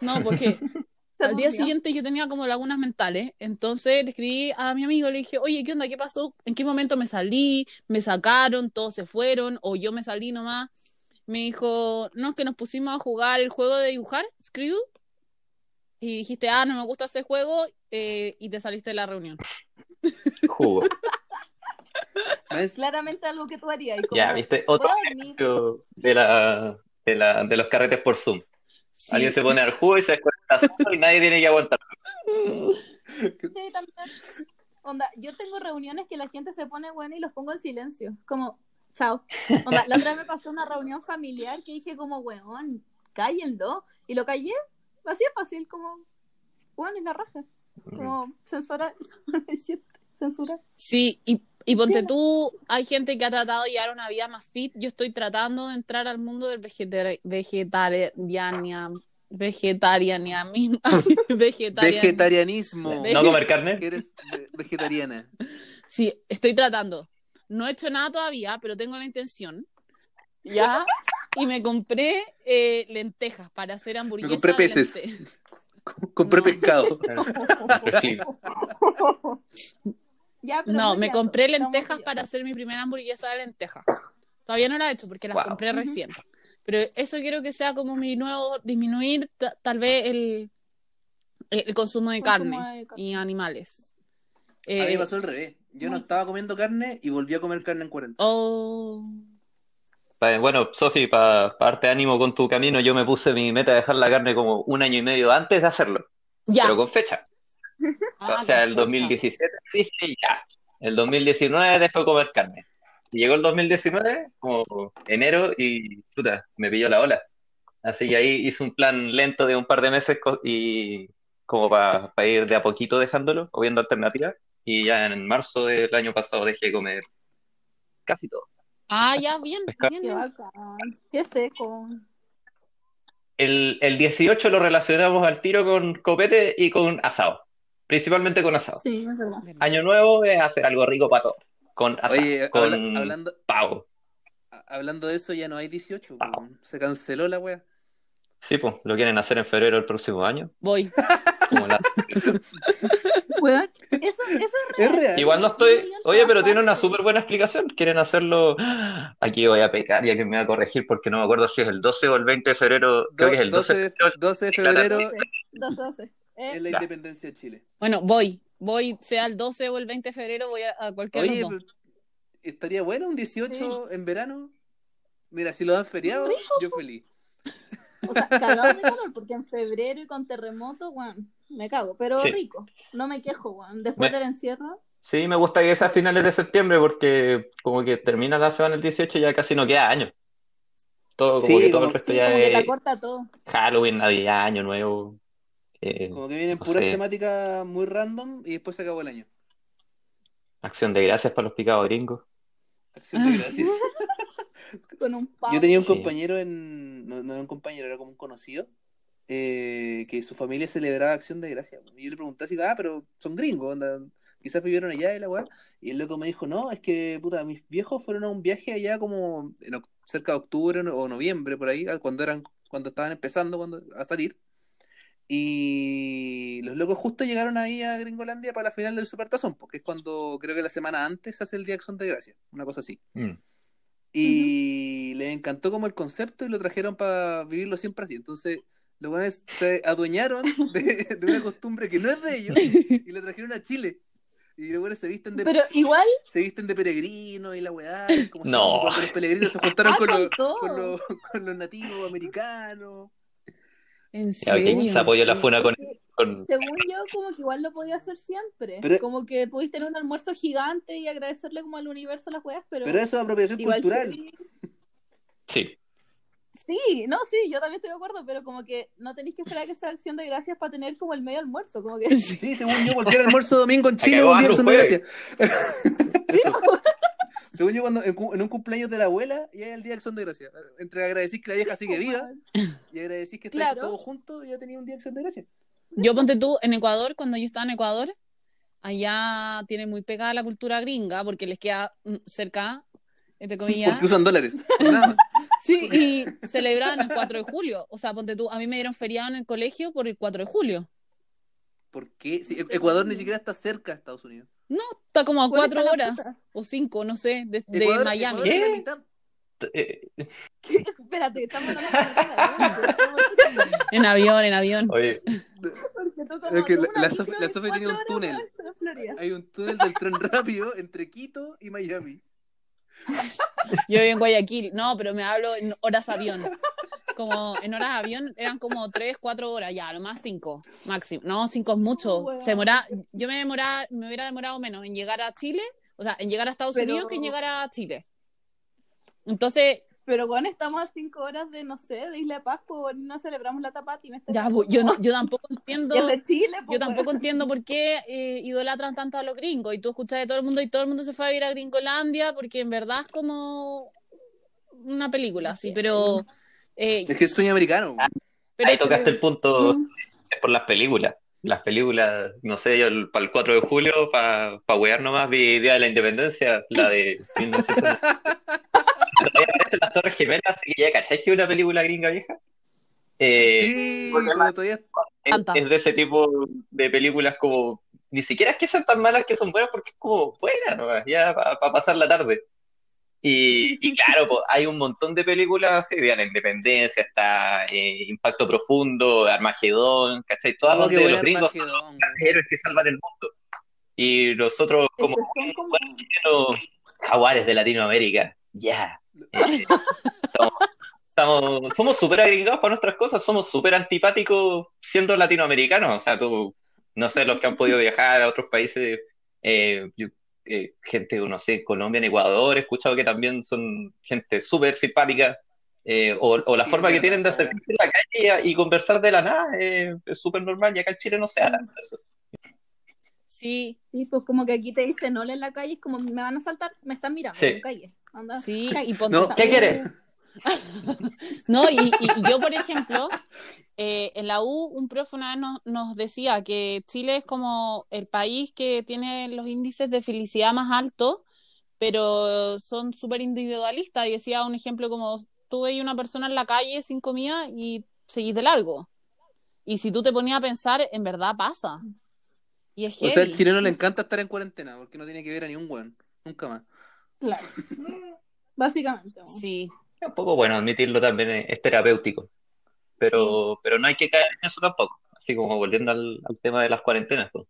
no, porque al día siguiente yo tenía como lagunas mentales, entonces le escribí a mi amigo, le dije, oye, ¿qué onda? ¿Qué pasó? ¿En qué momento me salí? ¿Me sacaron? ¿Todos se fueron? ¿O yo me salí nomás? Me dijo, no, es que nos pusimos a jugar el juego de dibujar, Screw, y dijiste, ah, no me gusta ese juego, eh, y te saliste de la reunión. Jugo. ¿Ves? Claramente algo que tú harías. Y como, Ya, viste, otro ejemplo de, la, de, la, de los carretes por Zoom. Sí. Alguien se pone al jugo y se desconecta solo y nadie tiene que aguantar. Sí, también. Onda, yo tengo reuniones que la gente se pone buena y los pongo en silencio. Como, chao. Onda, la otra vez me pasó una reunión familiar que dije como, weón, cállenlo. Y lo callé, así es fácil, como, weón, es la raja. Como, censura, censura. Sí, y, y ponte tú, hay gente que ha tratado de llevar una vida más fit. Yo estoy tratando de entrar al mundo del vegetar vegetariania, vegetarianismo, vegetarian- Vegetarianismo. Ve- ¿No comer carne? Que eres ve- vegetariana. Sí, estoy tratando. No he hecho nada todavía, pero tengo la intención. Ya. Y me compré eh, lentejas para hacer hamburguesas. compré peces. Compré No. pescado. Reflip. Ya, pero No, me compré lentejas para hacer mi primera hamburguesa de lentejas. Todavía no la he hecho porque las Wow. compré recién. Pero eso quiero que sea como mi nuevo, disminuir ta- tal vez el, el consumo de Consumo carne de carne. y animales. A mí Eh, pasó al revés. Yo no estaba comiendo carne y volví a comer carne en cuarentena. oh, Pa- bueno, Sofi, para darte ánimo con tu camino, yo me puse mi meta de dejar la carne como un año y medio antes de hacerlo, Ya. pero con fecha. Ah, O sea, el perfecto. 2017 dije ya. El 2019 dejó de comer carne. Y llegó el 2019, como enero, y puta, me pilló la ola. Así que ahí hice un plan lento de un par de meses y como para ir de a poquito dejándolo o viendo alternativas. Y ya en marzo del año pasado dejé de comer casi todo. Ah, ya, bien, Pescado. bien. Qué seco. El, el 18 lo relacionamos al tiro con copete y con asado. Principalmente con asado. Sí, es verdad. Año nuevo es hacer algo rico para todos. Con asado, Oye, con habla- hablando, pavo. hablando de eso, ya no hay 18. po. Se canceló la wea. Sí, pues, lo quieren hacer en febrero del próximo año. Voy. como la- Weón, eso, eso es Es real. real. Igual no estoy. Oye, pero tiene una súper buena explicación. Quieren hacerlo. Aquí voy a pecar, ya que me va a corregir porque no me acuerdo si es el 12 o el 20 de febrero. Creo que es el 12 de 12, febrero. 12 de febrero 12, 12. Eh, es la Ya. independencia de Chile. Bueno, voy. Voy, sea el 12 o el 20 de febrero, voy a, a cualquier Oye, dos. estaría bueno un 18 en verano. Mira, si lo dan feriado, yo feliz. O sea, cagado de calor, porque en febrero y con terremoto, weón, me cago. Pero Sí. rico. No me quejo, weón. Después Me- del encierro. Sí, me gusta que sea a finales de septiembre porque como que termina la semana el 18 y ya casi no queda año. Todo, como Sí, que todo como- el resto Sí, ya como que la es corta todo. Halloween, Navidad, Año Nuevo. Eh, Como que vienen no puras sé. temáticas muy random y después se acabó el año. Acción de gracias para los picados gringos. Acción de gracias. Con un pavo. Yo tenía un Sí. compañero en. No, no era un compañero, era como un conocido. eh, que su familia celebraba Acción de Gracia. Y yo le pregunté así, ah, pero son gringos, onda, quizás vivieron allá y la weá. Y el loco me dijo, no, es que, puta, mis viejos fueron a un viaje allá como en cerca de octubre o noviembre, por ahí, cuando eran, cuando estaban empezando cuando, a salir. Y los locos justo llegaron ahí a Gringolandia para la final del Supertazón, porque es cuando creo que la semana antes se hace el Día de Acción de Gracia, una cosa así. Mm. Y les encantó como el concepto y lo trajeron para vivirlo siempre así. Entonces, los buenos se adueñaron de, de una costumbre que no es de ellos y lo trajeron a Chile. Y los buenos se visten de Pero igual, se visten de peregrinos y la weá, como No. si cuando los peregrinos se juntaron ah, con, con los, con, los, con los nativos americanos. ¿En serio? Se apoyó la funa con, con- según yo, como que igual lo podía hacer siempre. Pero- como que podéis tener un almuerzo gigante y agradecerle como al universo las weas, pero, Pero eso es apropiación cultural. sí. Sí, Sí, no, sí, yo también estoy de acuerdo, pero como que no tenéis que esperar que sea acción de gracias para tener como el medio almuerzo, como que Sí. Según yo, cualquier almuerzo domingo en Chile es un día de acción de jueves. gracia. Según yo, cuando, en, un cumpleaños de la abuela, ya es el día de acción de gracia. Entre agradecer que la vieja sigue viva y agradecer que Claro. todos juntos, ya tenía un día de acción de gracia. Yo ponte tú en Ecuador, cuando yo estaba en Ecuador, allá tiene muy pegada la cultura gringa porque les queda mm, cerca, entre comillas. Porque usan dólares. Sí, y celebraban el 4 de julio. O sea, ponte tú, a mí me dieron feriado en el colegio por el 4 de julio. ¿Por qué? Ecuador ni siquiera está cerca de Estados Unidos. No, está como a ¿Cuál 4 está la horas puta? o 5, no sé, de, de Ecuador, Miami. ¿Qué? eh, Espérate, estamos de la En avión, en avión. oye, Es que la, la Sofi tenía un cuatro túnel. Hay un túnel del tren rápido entre Quito y Miami. Yo vivo en Guayaquil. No, pero me hablo en horas avión. Como en horas avión eran como 3, 4 horas, ya, lo más 5 máximo. No, 5 es mucho. Se demora, yo me demoraba, me hubiera demorado menos en llegar a Chile, o sea, en llegar a Estados Pero- Unidos que en llegar a Chile. Entonces, Pero bueno, estamos a cinco horas de, no sé, de Isla de Pascua, no celebramos la tapati. Me ya, pues, yo, no- yo tampoco entiendo. De Chile, pues, Yo tampoco entiendo por qué eh, idolatran tanto a los gringos. Y tú escuchas de todo el mundo y todo el mundo se fue a vivir a Gringolandia porque en verdad es como una película, así, pero. Eh, Es que es sueño americano. pero ahí tocaste el punto Mm. es por las películas. Las películas, no sé, yo el- para el 4 de julio, para pa wear nomás, vi Día de la Independencia, la de 1990. Todavía aparecen las Torres Gemelas, así que ya cachai que es una película gringa vieja. Eh, Sí, todavía es, de ese tipo de películas como, ni siquiera es que sean tan malas que son buenas porque es como buena nomás, ya para pasar la tarde. Y, y claro, pues, hay un montón de películas así, de la Independencia, está eh, Impacto Profundo, Armagedón, ¿cachai? Todas Oh, qué donde buen los gringos son Armagedón, los héroes que salvan el mundo. Y nosotros como jaguares de Latinoamérica, ya, Eh, estamos, estamos- somos súper agregados para nuestras cosas, somos súper antipáticos siendo latinoamericanos. O sea, tú, no sé, los que han podido viajar a otros países, eh, eh, gente, no sé, Colombia, en Ecuador, he escuchado que también son gente súper simpática. eh, o, o la Sí, forma que tienen de acercarse a la calle y, conversar de la nada eh, es súper normal y acá en Chile no se habla de eso. Sí, Sí, pues como que aquí te dicen hola en la calle, es como me van a saltar, me están mirando Sí. en la calle. Anda. sí, Calle. y ponte No, ¿qué quieres? No, y, y- y yo, por ejemplo, eh, en la U, un profe una vez nos, nos decía que Chile es como el país que tiene los índices de felicidad más altos, pero son súper individualistas. Y decía un ejemplo como tú veis una persona en la calle sin comida y seguís de largo. Y si tú te ponías a pensar, en verdad pasa. Y es O sea, al chileno le encanta estar en cuarentena porque no tiene que ver a ni un weón. Nunca más. Claro. Básicamente. Sí, Es un poco bueno admitirlo también, es terapéutico. Pero, pero no hay que caer en eso tampoco. Así como volviendo al, al tema de las cuarentenas. pues.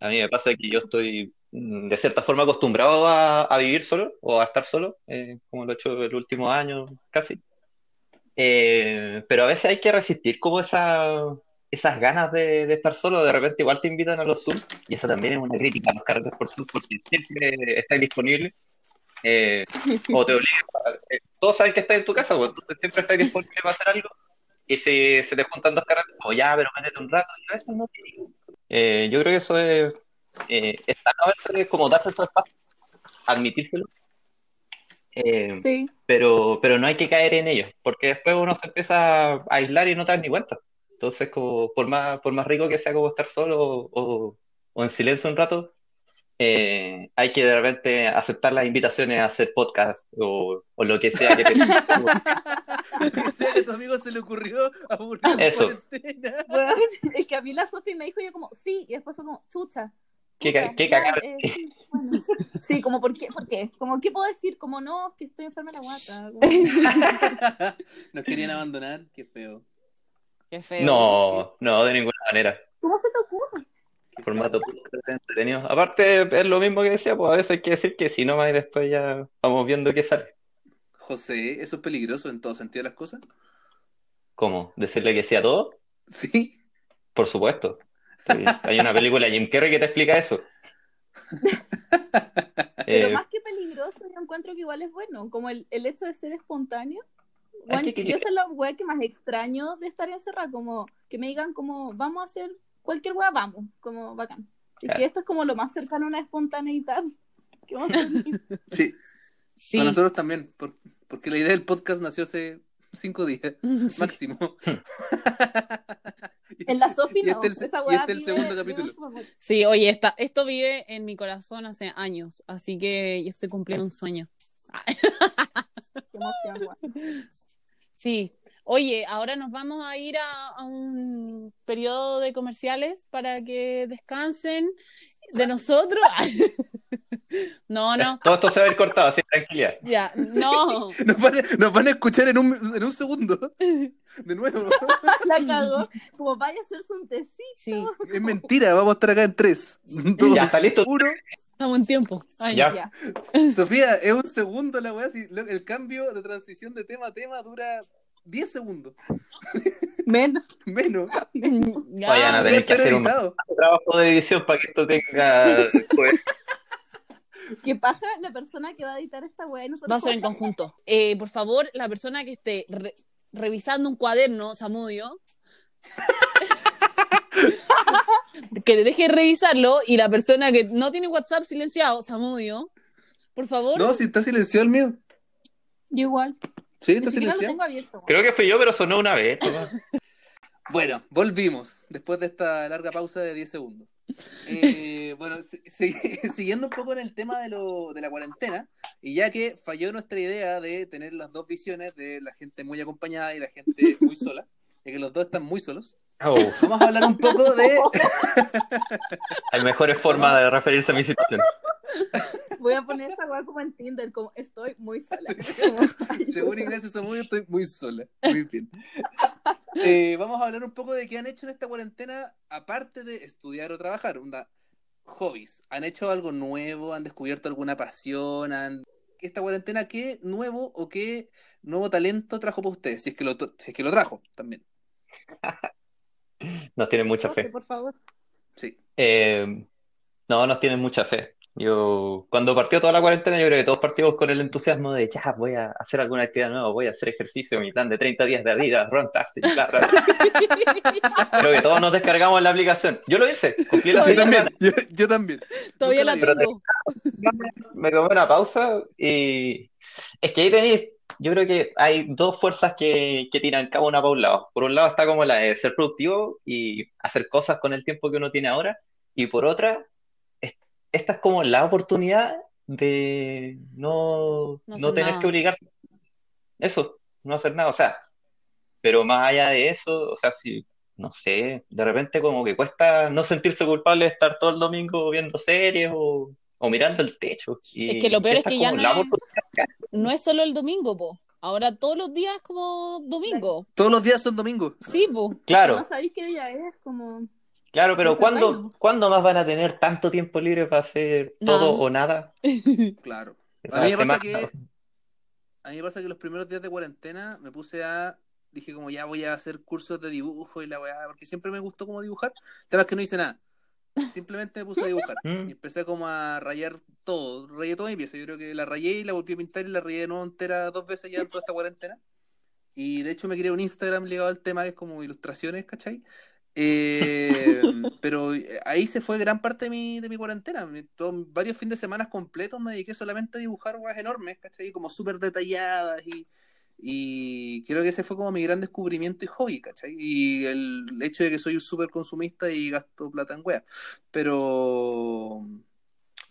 A mí me pasa que yo estoy mm, de cierta forma acostumbrado a, a vivir solo o a estar solo, eh, como lo he hecho el último año casi. Eh, pero a veces hay que resistir como esa, esas ganas de, de estar solo. De repente igual te invitan a los Zoom y eso también es una crítica a los carretes por Zoom porque siempre estáis disponibles. Eh, o te obligan, eh, todos saben que estás en tu casa, pues, entonces siempre estás disponible para hacer algo, y si se te juntan dos caras, como ya, pero métete un rato, y a veces no. Eh, yo creo que eso es, eh, está a veces como darse su espacio, admitírselo, eh, Sí. pero, pero no hay que caer en ello, porque después uno se empieza a aislar y no te das ni cuenta. Entonces, como, por más, por más rico que sea como estar solo o, o- o en silencio un rato, eh, hay que de repente aceptar las invitaciones a hacer podcast o, o lo que sea que te... que sea que a tu amigo se le ocurrió aburrir Eso. cuarentena. Bueno, es que a mí la Sofi me dijo yo como, sí, y después fue como, chucha. Qué ya, cagar. eh, sí, bueno. Sí, como, ¿por qué? ¿Por qué? Como, ¿qué puedo decir? Como, no, que estoy enferma de la guata. Como, Nos querían abandonar, qué feo. qué feo. No, no, de ninguna manera. ¿Cómo se te ocurre? Formato entretenido. Aparte, es lo mismo que decía, pues a veces hay que decir que si no más y después ya vamos viendo qué sale. José, ¿eso es peligroso en todo sentido de las cosas? ¿Cómo? ¿Decirle que sí a todo? Sí. Por supuesto. Sí, Hay una película de Jim Carrey que te explica eso. Pero Eh, más que peligroso, yo encuentro que igual es bueno, como el, el hecho de ser espontáneo. Bueno, que yo sé la wea que más extraño de estar encerrada, como que me digan como, vamos a hacer cualquier wea, vamos, como bacán. Así Claro. que esto es como lo más cercano a una espontaneidad. que vamos a tener. Sí, Sí. a nosotros también, por- porque la idea del podcast nació hace cinco días, Sí. máximo. En la Sofi Y no, este el esa y este el segundo capítulo. Sí, oye, esta, esto vive en mi corazón hace años, así que yo estoy cumpliendo un sueño. Qué emoción. Sí, oye, ahora nos vamos a ir a, a un periodo de comerciales para que descansen de nosotros. No, no, Todo esto se va a ir cortado, así tranquilidad. ya, no. Nos van, a, nos van a escuchar en un, en un segundo. De nuevo. La cagó. Como vaya a hacerse un tecito. Sí, Es mentira, vamos a estar acá en tres. Dos, Ya está listo. uno. estamos en tiempo. Ay, Ya. Ya. Sofía, es un segundo la weá. si el cambio de transición de tema a tema dura 10 segundos. Menos. Menos. ya. Vayan a Debe tener que hacer un trabajo de edición para que esto tenga pues, Que paja la persona que va a editar esta nosotros Va a ser en conjunto. Eh, por favor, la persona que esté re- revisando un cuaderno, Samudio, que deje de revisarlo y la persona que no tiene WhatsApp silenciado, Samudio, por favor. No, si está silenciado el mío. Yo igual. Sí, está silenciado. tengo abierto. Creo que fui yo, pero sonó una vez. Bueno, volvimos después de esta larga pausa de 10 segundos. Eh, bueno, si- siguiendo un poco en el tema de, lo, de la cuarentena, y ya que falló nuestra idea de tener las dos visiones de la gente muy acompañada y la gente muy sola, ya que los dos están muy solos, Oh, vamos a hablar un poco de... hay mejores formas de referirse a mi situación. Voy a poner esta wea como en Tinder, como estoy muy sola. Como- Según Ignacio estoy muy sola. Muy bien. Eh, vamos a hablar un poco de qué han hecho en esta cuarentena, aparte de estudiar o trabajar. Onda, hobbies. ¿Han hecho algo nuevo? ¿Han descubierto alguna pasión? ¿Han- esta cuarentena, ¿qué nuevo o qué nuevo talento trajo para ustedes? Si es que lo, si es que lo trajo también. Nos tienen mucha fe. por favor. Sí. Eh, no, nos tienen mucha fe. Yo, cuando partió toda la cuarentena, yo creo que todos partimos con el entusiasmo de ya voy a hacer alguna actividad nueva, voy a hacer ejercicio, mi plan de 30 días de Adidas, Run Taxi, bla, bla, bla. Creo que todos nos descargamos la aplicación. Yo lo hice, cumplí las Yo también, yo, yo también. Todavía Nunca la la vi. tengo. me tomé una pausa y es que ahí tenéis, yo creo que hay dos fuerzas que, que tiran cada una para un lado. Por un lado está como la de ser productivo y hacer cosas con el tiempo que uno tiene ahora, y por otra, esta es como la oportunidad de no, No no hacer tener nada. que obligarse. Eso, no hacer nada. O sea, pero más allá de eso, o sea, si, no sé, de repente como que cuesta no sentirse culpable de estar todo el domingo viendo series o, o mirando el techo. Es que lo peor es que ya no es-. No es solo el domingo, po. Ahora todos los días como domingo. Todos los días son domingos. Sí, po. Claro, No sabéis qué día es, como. Claro, pero ¿cuándo, ¿no? ¿cuándo más van a tener tanto tiempo libre para hacer Nada. todo o nada? Claro. La A mí me pasa que a mí me pasa que los primeros días de cuarentena me puse a dije como ya voy a hacer cursos de dibujo y la weá, porque siempre me gustó como dibujar. El tema es que no hice nada. Simplemente me puse a dibujar Mm. y empecé como a rayar todo, rayé toda mi pieza. Yo creo que la rayé y la volví a pintar y la rayé de nuevo entera dos veces ya en toda esta cuarentena. Y de hecho me creé un Instagram ligado al tema que es como ilustraciones, ¿cachai? Eh, pero ahí se fue gran parte de mi, de mi cuarentena. Todo- varios fines de semana completos me dediqué solamente a dibujar weas enormes, ¿cachai? Como súper detalladas y, y creo que ese fue como mi gran descubrimiento y hobby, ¿cachai? Y el hecho de que soy un súper consumista y gasto plata en weas. Pero,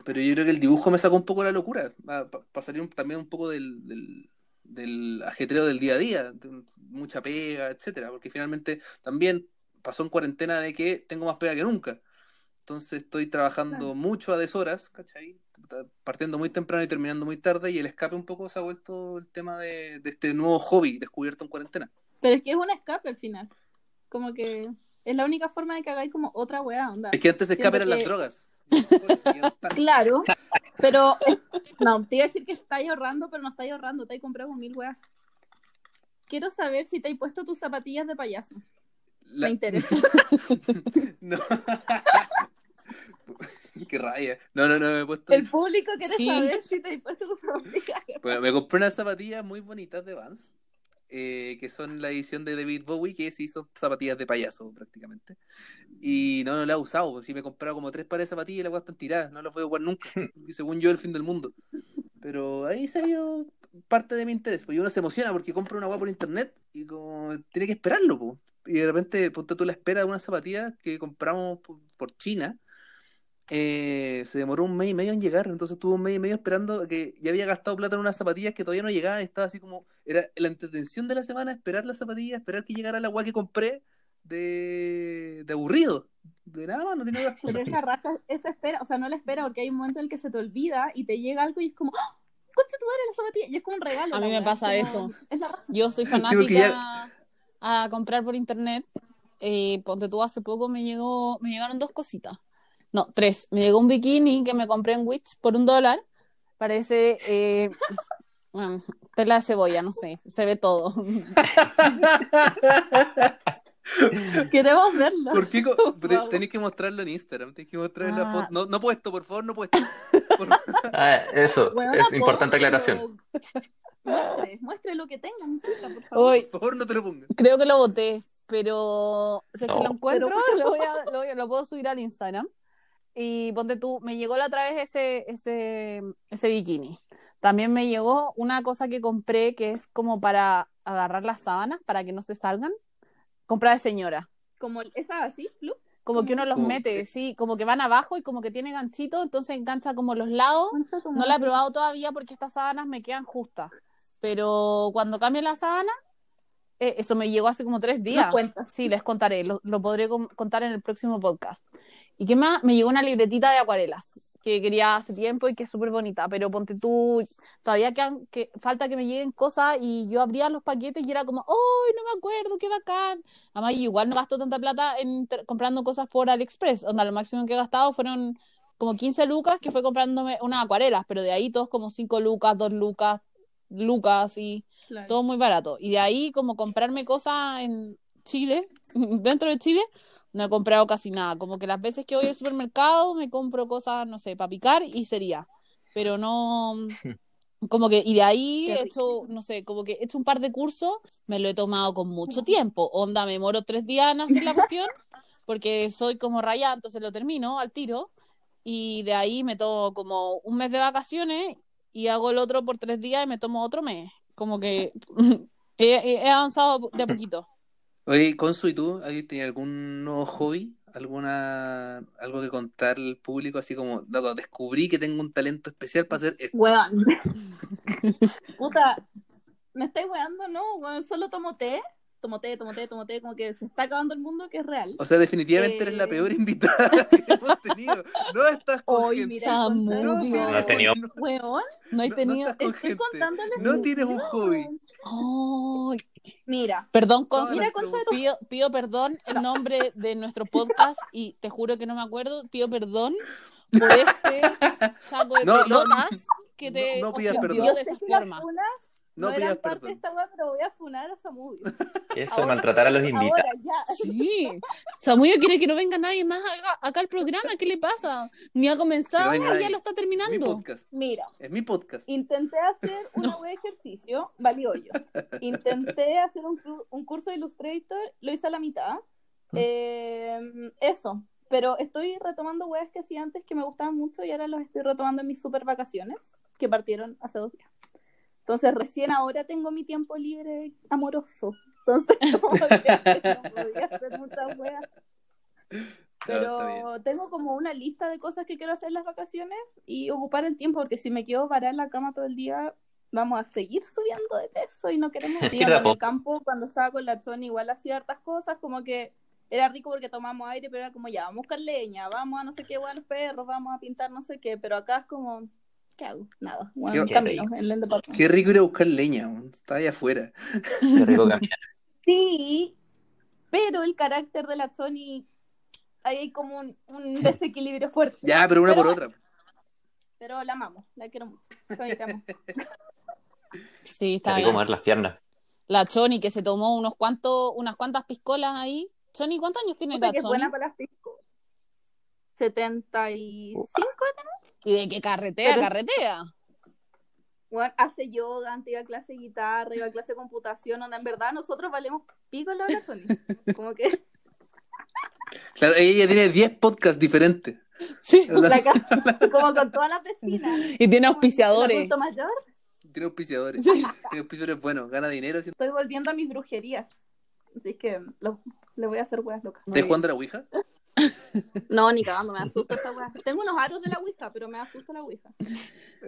pero yo creo que el dibujo me sacó un poco de la locura, para salir un- también un poco del, del, del ajetreo del día a día, mucha pega, etcétera, porque finalmente también pasó en cuarentena de que tengo más pega que nunca. Entonces estoy trabajando Claro. mucho a deshoras, ¿cachai? Partiendo muy temprano y terminando muy tarde, y el escape un poco se ha vuelto el tema de, de este nuevo hobby descubierto en cuarentena. Pero es que es un escape al final. Como que es la única forma de que hagáis como otra weá, onda. Es que antes escape Siento eran las que- drogas. No están. Claro, pero no, te iba a decir que estáis ahorrando, pero no estáis ahorrando, te comprado mil weas. Quiero saber si te has puesto tus zapatillas de payaso. La- Me interesa. No. Qué raya. No, no, no, me he puesto. El público quiere Sí. saber si te has puesto zapatillas. de Bueno, me compré unas zapatillas muy bonitas de Vans, eh, que son la edición de David Bowie, que se hizo zapatillas de payaso prácticamente. Y no, no la he usado. Si me he comprado como tres pares de zapatillas y las están tiradas, no las voy a jugar nunca. porque según yo, el fin del mundo. Pero ahí se ha ido parte de mi interés. Porque uno se emociona porque compra una wea por internet y como tiene que esperarlo. po. Y de repente, ponte tú la espera de unas zapatillas que compramos por, por China. eh, se demoró un mes y medio en llegar, entonces estuvo un mes y medio esperando que ya había gastado plata en unas zapatillas que todavía no llegaban, y estaba así como, era la entretención de la semana, esperar las zapatillas, esperar que llegara la agua que compré de, de aburrido, de nada más, no tenía otras Pero cosas. es la raja esa espera, o sea, no la espera porque hay un momento en el que se te olvida y te llega algo y es como, ¡Ah! concha tu madre la zapatilla, y es como un regalo. A la mí me pasa eso. Es la. Yo soy fanática ya- a comprar por internet. Eh, ponte tú, hace poco me llegó, me llegaron dos cositas. No, tres. Me llegó un bikini que me compré en Wix por un dólar. Parece eh, bueno, tela de cebolla, no sé, se ve todo. Queremos verlo. ¿Por qué? co- Por te- favor. Tenéis que mostrarlo en Instagram, tenéis que mostrar la Ah. foto. No, no puesto, por favor, no puesto. Por- Ah, eso, es importante aclaración. Muestre, muestre lo que tenga, por favor. Hoy por favor, no te lo pongas. creo que lo boté, pero si es que No. lo encuentro, Pero- lo, voy a- lo voy a- lo puedo subir al Instagram. Y ponte tú, me llegó la otra vez ese, ese, ese bikini. También me llegó una cosa que compré que es como para agarrar las sábanas para que no se salgan. Compra de señora. Como esa así. Como que uno los mete, sí, como que van abajo y como que tiene ganchito, entonces engancha como los lados. No la he probado todavía porque estas sábanas me quedan justas. Pero cuando cambie la sábana, eh, eso me llegó hace como tres días. Sí, les contaré, lo, lo podré contar en el próximo podcast. ¿Y qué más? Me llegó una libretita de acuarelas que quería hace tiempo y que es súper bonita, pero ponte tú, todavía quedan, que, falta que me lleguen cosas y yo abría los paquetes y era como, ¡ay, no me acuerdo, qué bacán! Además, igual no gasto tanta plata en comprando cosas por AliExpress, onda, lo máximo que he gastado fueron como 15 lucas que fue comprándome unas acuarelas, pero de ahí todos como 5 lucas, 2 lucas, lucas y Claro. todo muy barato. Y de ahí como comprarme cosas en Chile, dentro de Chile, no he comprado casi nada. Como que las veces que voy al supermercado me compro cosas, no sé, para picar y sería. Pero no, como que, y de ahí he hecho, no sé, como que he hecho un par de cursos, me lo he tomado con mucho tiempo. Onda, me demoro tres días en hacer la cuestión, porque soy como rayada, entonces lo termino al tiro. Y de ahí me tomo como un mes de vacaciones y hago el otro por tres días y me tomo otro mes. Como que he, he- he avanzado de a poquito. Oye, Consu, ¿y tú? ¿Ahí ¿Tienes algún nuevo hobby? ¿Alguna, algo que contar al público? Así como, loco, descubrí que tengo un talento especial para hacer esto. Weón. Puta, ¿me estáis weando? No, weón, solo tomo té, tomo té, tomo té, tomo té, como que se está acabando el mundo, que es real. O sea, definitivamente eres la Eh. peor invitada que hemos tenido. No estás con Hoy, gente. mira, el contrario. No has tenido- no- Weón, No he no tenido. estás con estoy gente. contándoles No tienes un hobby. Ay, Mira, Perdón, Mira, de tu- pido, pido perdón en nombre de nuestro podcast y te juro que no me acuerdo. Pido perdón por este saco de No, no, pelotas que te no- no pidas perdón. de yo sé esa que las forma. No, no, eran parte de esta weá, pero voy a funar a Samudio. Eso, Ahora- maltratar a los invitados. Ahora, ya. Sí, Samudio quiere que no venga nadie más acá, acá al programa. ¿Qué le pasa? Ni ha comenzado, venga ya lo está Es mi terminando. podcast. Mira, Es mi podcast. intenté hacer un buen ejercicio, valió yo. Intenté hacer un, curso de Illustrator, lo hice a la mitad. Eh, eso, pero estoy retomando weas que hacía antes que me gustaban mucho y ahora los estoy retomando en mis super vacaciones, que partieron hace dos días. Entonces, recién ahora tengo mi tiempo libre amoroso. Entonces, como que no podía hacer muchas weas. Claro. Pero tengo como una lista de cosas que quiero hacer en las vacaciones y ocupar el tiempo, porque si me quedo varada en la cama todo el día, vamos a seguir subiendo de peso y no queremos. Es que Digamos, de a en el poco. campo, cuando estaba con la Choni, igual hacía hartas cosas, como que era rico porque tomamos aire, pero era como ya, vamos a buscar leña, vamos a no sé qué, bueno, los perros, vamos a pintar no sé qué, pero acá es como, ¿qué hago? Nada, bueno, Qué- camino en el departamento. Qué rico ir a buscar leña. Estaba allá afuera. Qué rico caminar. Sí, pero el carácter de la ahí hay como un, un desequilibrio fuerte. Ya, pero una Pero por otra. Pero la amamos, la quiero mucho. Te amo. Sí, está bien. mover las piernas. La Choni que se tomó unos cuantos, unas cuantas piscolas ahí. Choni, ¿cuántos años tiene la Choni? buena para las pisco. 75. ¿Y de qué carretea, Pero- carretea? Bueno, hace yoga, antes iba a clase de guitarra, iba a clase de computación, donde en verdad nosotros valemos pico en la hora Sony. Como que Claro, ella tiene 10 podcasts diferentes. Sí. la casa, como con todas las vecinas. Y tiene auspiciadores. mayor, Tiene auspiciadores. Tiene auspiciadores buenos. Gana dinero. estoy volviendo a mis brujerías. Así que lo- le voy a hacer weas locas. ¿Estás jugando a la Ouija? No, ni cagando, me asusta esa wea. Tengo unos aros de la Ouija, pero me asusta la Ouija.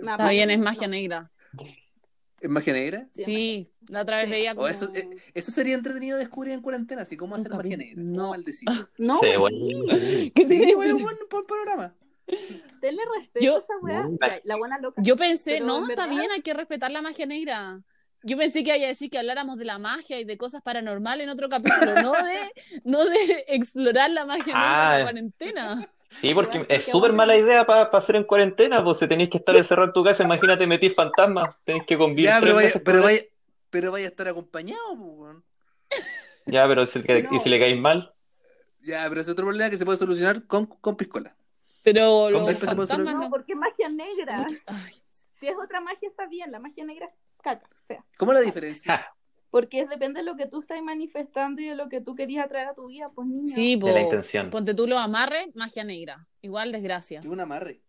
Me Está bien, es magia negra. ¿Es magia negra? Sí, Sí, la otra vez Sí. veía O como... eso, eh, eso sería entretenido descubrir en cuarentena, así cómo hacer magia negra. No. Maldecir. No, Sí, bueno. ¿Qué Sí, tiene- bueno, buen, buen programa. denle respeto Yo- a esa. Ya, La buena loca. Yo pensé, Pero no, está verdad- bien, hay que respetar la magia negra. Yo pensé que iba a decir que habláramos de la magia y de cosas paranormales en otro capítulo, no de, no de explorar la magia negra en Ah. la cuarentena. Sí, porque es súper mala idea para hacer en cuarentena, pues si tenéis que estar encerrado en tu casa, imagínate metís fantasmas, tenéis que convivir Ya, pero vaya, pero vaya, pero vaya a estar acompañado, pues. Ya, pero si, No. y si le caes mal, Ya, pero es otro problema que se puede solucionar con, con piscola. Pero los fantasmas No, porque es magia negra. Ay, Si es otra magia está bien, la magia negra es caca, fea. ¿Cómo es la diferencia? Porque es- depende de lo que tú estás manifestando y de lo que tú querías atraer a tu vida, pues niña. Sí, de la po, intención. ponte tú los amarres, magia negra. Igual desgracia. Que un amarre.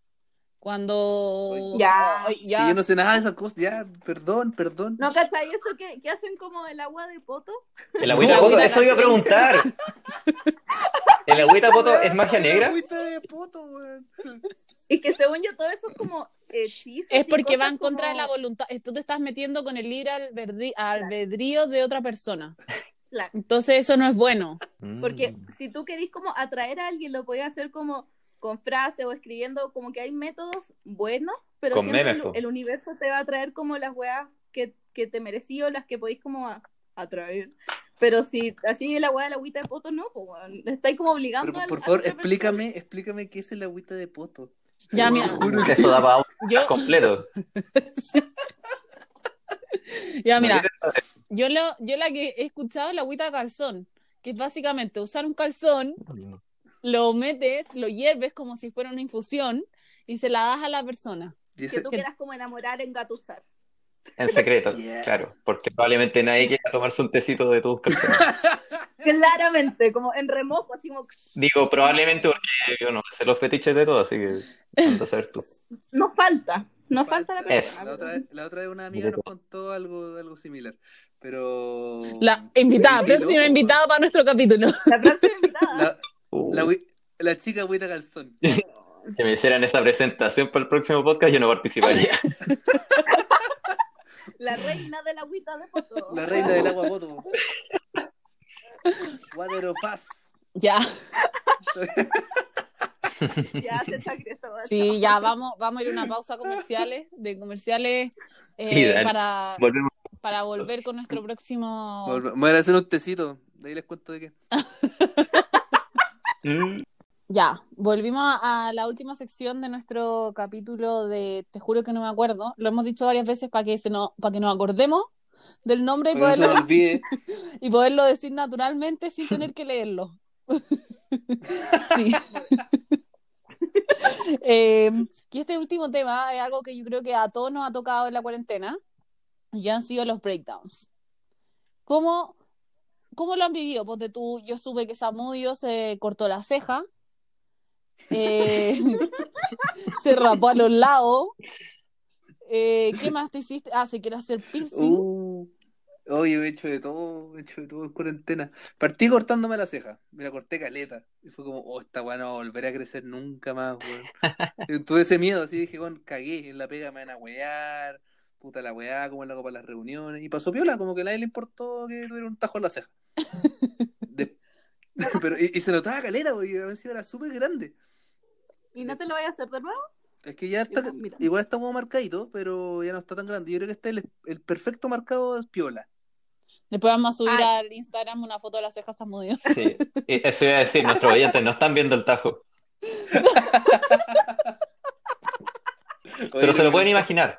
Cuando. Ya. Ay, Que ya. yo no sé nada de esas cosas. Ya, perdón, perdón. ¿No cachai eso que, que hacen como el agua de poto? El agüita No, poto, eso iba a preguntar. ¿El agüita poto es magia negra? Agüita de poto, weón. Y que según yo todo eso es como hechizos. Es porque va en contra de como- la voluntad. Tú te estás metiendo con el libre albedrí- albedrío de otra persona. Claro. Entonces eso no es bueno. Porque Mm. si tú querís como atraer a alguien, lo podías hacer como con frases o escribiendo, como que hay métodos buenos, pero Con siempre el, universo te va a traer como las weas que, que te merecí o las que podéis como a- atraer. Pero si así la wea de la agüita de poto, no, pues estáis como obligando Pero al- por a favor, persona. explícame, explícame qué es el agüita de poto. Ya, mira, Eso da para un yo, completo. ya, mira, yo, lo, yo la que he escuchado es la agüita de calzón, que es básicamente usar un calzón, lo metes, lo hierves como si fuera una infusión y se la das a la persona. Que tú quieras como enamorar, engatusar. En secreto, Yeah. claro, porque probablemente nadie quiera tomarse un tecito de tus calzones. Claramente, como en remojo, así como. Digo, probablemente porque yo no sé los fetiches de todo, así que anda a saber tú. Nos falta. Nos falta la persona. La otra, vez, la otra vez una amiga nos contó algo, algo similar. Pero. La invitada, próxima loco. invitada para nuestro capítulo. La próxima invitada. La, Uh, la, wi- la chica agüita calzón. que me hicieran esa presentación para el próximo podcast, yo no participaría. La reina de la agüita de foto. La reina del agua poto. Water of Us. Ya, Ya se está creciendo. sí, ya vamos, vamos a ir a una pausa comerciales, de comerciales eh, Ideal. para, Volvemos. para volver con nuestro próximo. Voy a hacer un tecito. De ahí les cuento de qué. Ya, volvimos a, a la última sección de nuestro capítulo de Te juro que no me acuerdo. Lo hemos dicho varias veces para que se no, para que nos acordemos del nombre y poderlo, y poderlo decir naturalmente sin tener que leerlo. sí. Eh, y este último tema es algo que yo creo que a todos nos ha tocado en la cuarentena y han sido los breakdowns. ¿Cómo, cómo lo han vivido? Ponte tú, yo supe que Samudio se cortó la ceja, eh, se rapó a los lados. Eh, ¿Qué más te hiciste? Ah, se quiere hacer piercing. Uh, oye, he hecho de todo, he hecho de todo en cuarentena. Partí cortándome la ceja, me la corté caleta. Y fue como, oh, esta weá no va a volver a crecer nunca más, weón. Y Tuve ese miedo, así dije, weón, cagué, en la pega me van a wear, puta la weá, como la hago para las reuniones. Y pasó piola, como que a nadie le importó que tuviera un tajo en la ceja. De- Pero, y, y se notaba caleta, porque encima era súper grande. ¿Y no te lo voy a hacer de nuevo? Es que ya está, Igual, igual está como marcadito, pero ya no está tan grande. Yo creo que este es el, el perfecto marcado es piola. Después vamos a subir Ay. al Instagram una foto de las cejas Samudio. sí, Y eso iba a decir, nuestros oyentes no están viendo el tajo, pero se lo pueden imaginar.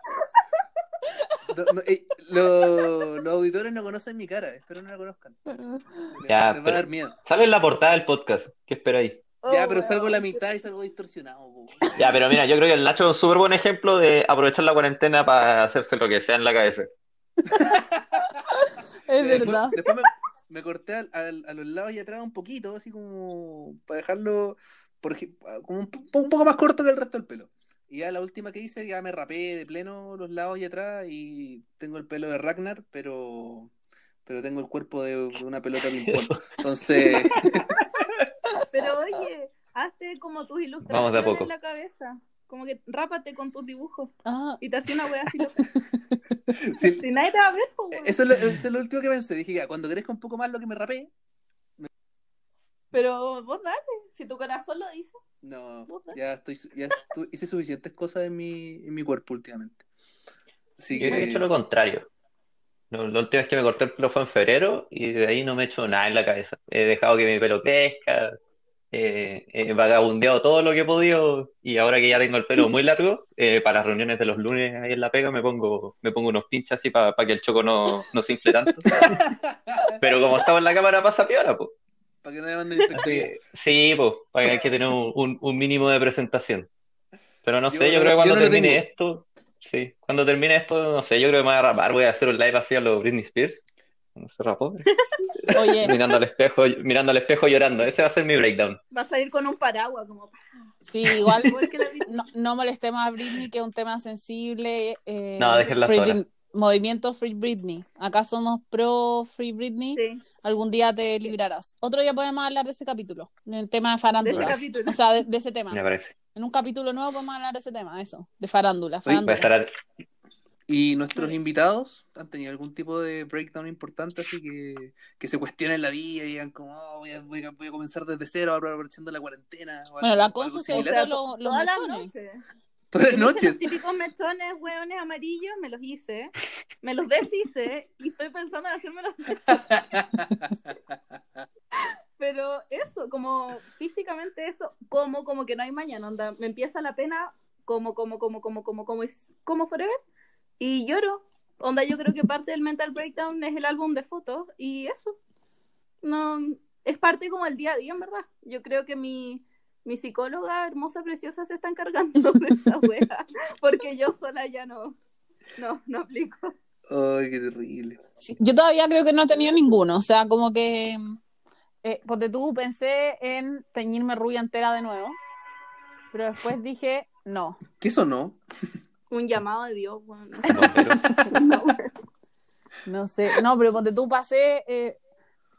No, no, eh, lo- los auditores no conocen mi cara, espero no la conozcan. Les, Ya, les va pero- a dar miedo. Sale en la portada del podcast, ¿qué espera ahí? Ya, Oh, pero salgo weón. la mitad y salgo distorsionado. Ya, pero mira, yo creo que el Nacho es un súper buen ejemplo de aprovechar la cuarentena para hacerse lo que sea en la cabeza. Es Después- verdad. Después me, me corté al- al- a los lados y atrás un poquito, así como para dejarlo por, como un, po- un poco más corto que el resto del pelo. Y ya la última que hice, ya me rapé de pleno los lados y atrás y tengo el pelo de Ragnar, pero pero tengo el cuerpo de, una pelota de ping-pong. Entonces, Pero oye, hazte como tus Vamos de a ilustraciones poco. en la cabeza. Como que rápate con tus dibujos. Ah, Y te hacía una wea así. loca. sí, Si nadie te va a ver, pues, eso, es lo, eso es lo último que pensé. Dije, ya, cuando crezca un poco más lo que me rapé, Pero vos dale. Si tu corazón lo dice. no, ya estoy, su- ya hice suficientes cosas en mi, en mi cuerpo últimamente. Así Yo he que, hecho lo contrario. Lo- La última vez que me corté el pelo fue en febrero y de ahí no me he hecho nada en la cabeza. He dejado que mi pelo crezca, eh, he vagabundeado todo lo que he podido y ahora que ya tengo el pelo muy largo, eh, para las reuniones de los lunes ahí en la pega me pongo, me pongo unos pinches así para que el choco no, no se infle tanto. Pero como estaba en la cámara pasa piola, pues. para que no me manden inspectoría. Sí, pues, hay que tener un, un- mínimo de presentación. Pero no Yo sé, yo no- creo que cuando no termine esto, sí, cuando termine esto, no sé, yo creo que me voy a rapar, voy a hacer un live así a lo Britney Spears. No se rapó, oye, mirando al espejo, mirando al espejo llorando. Ese va a ser mi breakdown. Va a salir con un paraguas, como. sí, igual Igual que la Britney. no, no molestemos a Britney, que es un tema sensible. eh, No, déjenla Free sola. Brit- Movimiento Free Britney. Acá somos pro Free Britney. Sí. Algún día te librarás. Otro día podemos hablar de ese capítulo, del tema de De farándula. ese capítulo. O sea, de, de ese tema. Me parece. En un capítulo nuevo podemos hablar de ese tema, eso, de farándula. Oye, Voy a farándula. estar ¿Y nuestros invitados han tenido algún tipo de breakdown importante así que, que se cuestionen la vida y digan como, "Oh, voy, a, voy a- voy a comenzar desde cero ahora aprovechando la cuarentena? o Bueno, algo- la Consu se lo- los todas las mechones. noches. Todas las noches. Los típicos mechones, hueones amarillos, me los hice, me los deshice y estoy pensando en hacérmelos. Pero eso, como físicamente eso, como, como que no hay mañana, onda, me empieza la pena, como, como, como, como, como, como, es, como forever, y lloro. Onda, yo creo que parte del mental breakdown es el álbum de fotos, y eso. No, es parte como el día a día, en verdad. Yo creo que mi, mi psicóloga hermosa, preciosa, se está encargando de esa wea, porque yo sola ya no, no, no aplico. Ay, qué terrible. Sí, yo todavía creo que no he tenido ninguno. O sea, como que. Eh, porque tú pensé en teñirme rubia entera de nuevo. Pero después dije, no. ¿Qué eso no? Un llamado de Dios, bueno. No. No sé. No, pero ponte tú pasé. eh,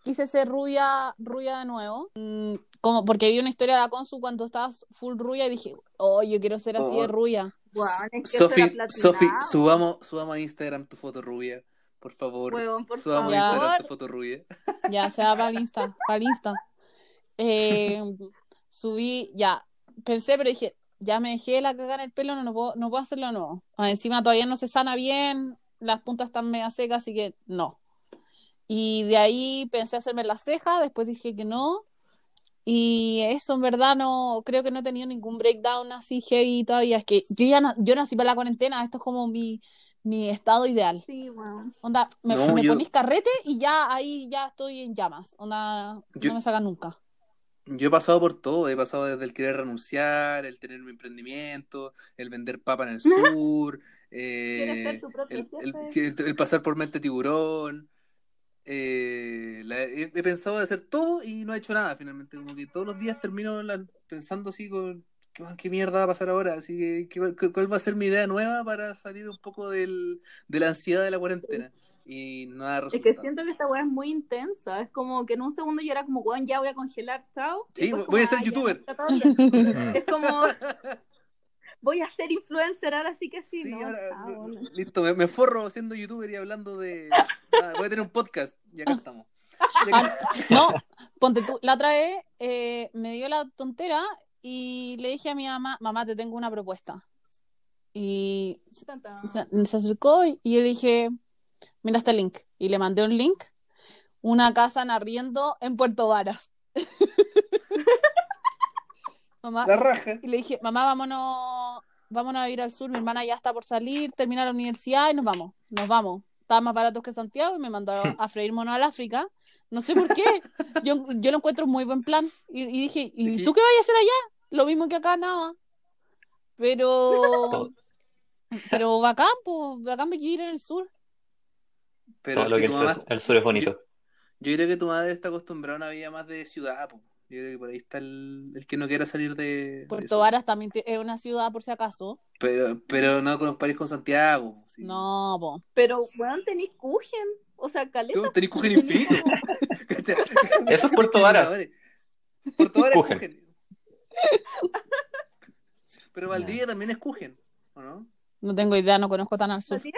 quise ser rubia, rubia de nuevo. Mm, como porque vi una historia de la Consu cuando estabas full rubia y dije, oh, yo quiero ser así de Oh. rubia. Es que Sofi. Sofi, subamos, subamos a Instagram tu foto rubia. Por favor. Huevón, por subamos a favor. Instagram tu foto rubia. Ya, se va para el Insta, para el Insta. Eh, subí, ya, pensé, pero dije, ya me dejé la cagada en el pelo, no, no puedo, no puedo hacerlo nuevo. Ah, Encima todavía no se sana bien, las puntas están media secas, así que no. Y de ahí pensé hacerme las cejas, después dije que no. Y eso, en verdad, no, creo que no he tenido ningún breakdown así heavy todavía. Es que yo ya no, yo nací para la cuarentena, esto es como mi, mi estado ideal. Sí, weón. Onda, me, No, me yo- ponís carrete y ya ahí ya estoy en llamas. Onda, Yo- no me sacan nunca. Yo he pasado por todo, he pasado desde el querer renunciar, el tener mi emprendimiento, el vender papa en el sur, ¿Quieres eh, ser tu propio el, el- el pasar por mente tiburón. eh, la- he, he pensado de hacer todo y no he hecho nada finalmente. Como que todos los días termino la- pensando así con ¿qué, qué mierda va a pasar ahora. Así que ¿qué- qué- cuál va a ser mi idea nueva para salir un poco del, de la ansiedad de la cuarentena. Y no da Es que siento que esta weá es muy intensa. Es como que en un segundo yo era como, weón, ya voy a congelar, chao. Sí, voy a ser "Ah, youtuber". está todo bien. es como, voy a ser influencer ahora sí que sí, Sí, ¿no? ahora, chao, no. listo, me, me forro siendo youtuber y hablando de. nada, voy a tener un podcast y acá estamos. Y acá- No, ponte tú. La otra vez eh, me dio la tontera y le dije a mi mamá, mamá, te tengo una propuesta. Y se, se acercó y yo le dije, mira este link. Y le mandé un link, una casa en arriendo en Puerto Varas. mamá, La raja. Y le dije, mamá, vámonos, vámonos a ir al sur, mi hermana ya está por salir, termina la universidad y nos vamos, nos vamos. Estaba más barato que Santiago y me mandó a freír mono al África. No sé por qué. Yo, yo lo encuentro un muy buen plan. Y, y dije, ¿y tú qué vas a hacer allá? Lo mismo que acá, nada. Pero, pero bacán, pues, bacán vivir en el sur. Pero Todo lo es que que el sur, mamá- el sur es bonito. Yo creo que tu madre está acostumbrada a una vida más de ciudad. po. Yo creo que por ahí está el, el que no quiera salir de. de Puerto eso. Varas también te- es una ciudad, por si acaso. Pero, pero no con París con Santiago. sí. No, po. Pero, weón, tenéis Kuchen. O sea, caleta. Tú tenés Kuchen infinito. Eso es Puerto Varas. Puerto Varas es. Kuchen. Pero Valdivia también es Kuchen, ¿o no? No tengo idea, no conozco tan al sur. F-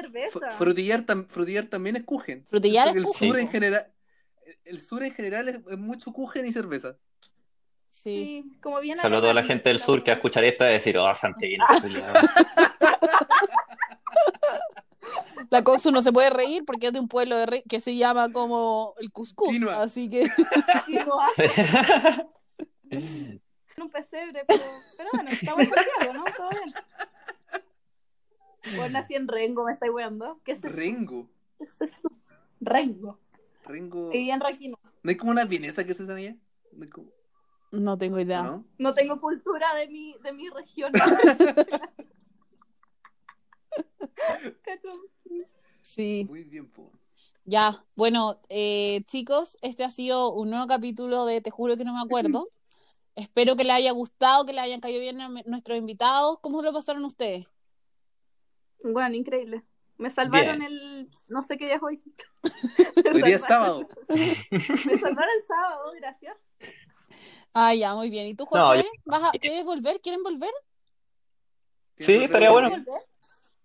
cerveza. Frutillar, tam- frutillar también es Kuchen. Frutillar es el Kuchen. sur en general el sur en general es, es mucho Kuchen y cerveza. Sí. Sí, como bien Saludo a toda la gente del sur que va a escuchar esto y decir, oh, culiao". La Consu no se puede reír porque es de un pueblo de re- que se llama como el Cuscús. Quinoa. Así que hace un pesebre, pero, pero bueno, estamos en ¿no? Todo bien. Bueno, nací en Rengo, me estáis weando. ¿Qué es eso? Rengo. ¿Qué es eso? Rengo. Rengo. Viví en Raquino. ¿No hay como una vienesa que se están allá? ¿No hay como- no tengo idea. ¿no? No tengo cultura de mi, de mi región. ¿Cacho? Sí. Muy bien, po. Ya, bueno, eh, chicos, este ha sido un nuevo capítulo de Te juro que no me acuerdo. Espero que les haya gustado, que les hayan caído bien a nuestros invitados. ¿Cómo lo pasaron ustedes? Bueno, increíble. Me salvaron Bien. el. No sé qué día es hoy. Hoy día es sábado. Me salvaron el sábado, gracias. Ah, ya, muy bien. ¿Y tú, No, José? yo- ¿Vas a... ¿Quieres volver? ¿Quieren volver? Sí, estaría bueno.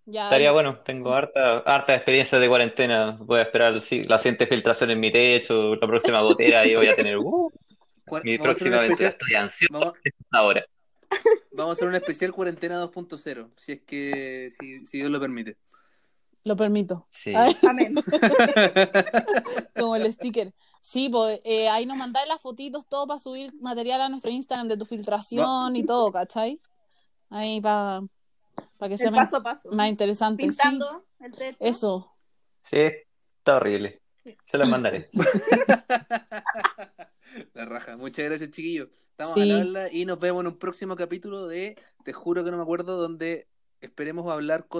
Ya. Estaría bueno, tengo harta, harta experiencia de cuarentena. Voy a esperar sí, la siguiente filtración en mi techo, la próxima gotera y voy a tener uh, mi próxima aventura. especial, Estoy ansioso vamos, ahora. Vamos a hacer un especial cuarentena 2.0, si es que si, si Dios lo permite. Lo permito. Sí. Ay, Amén. como el sticker. Sí, pues eh, ahí nos mandáis las fotitos, todo para subir material a nuestro Instagram de tu filtración y todo, ¿cachai? Ahí para que sea El más, paso a paso. más interesante. sí. Pintando el techo. Eso. Sí, está horrible. Se las mandaré. La raja. Muchas gracias, chiquillos. Estamos Sí. a habla y nos vemos en un próximo capítulo de Te juro que no me acuerdo, donde esperemos hablar cosas.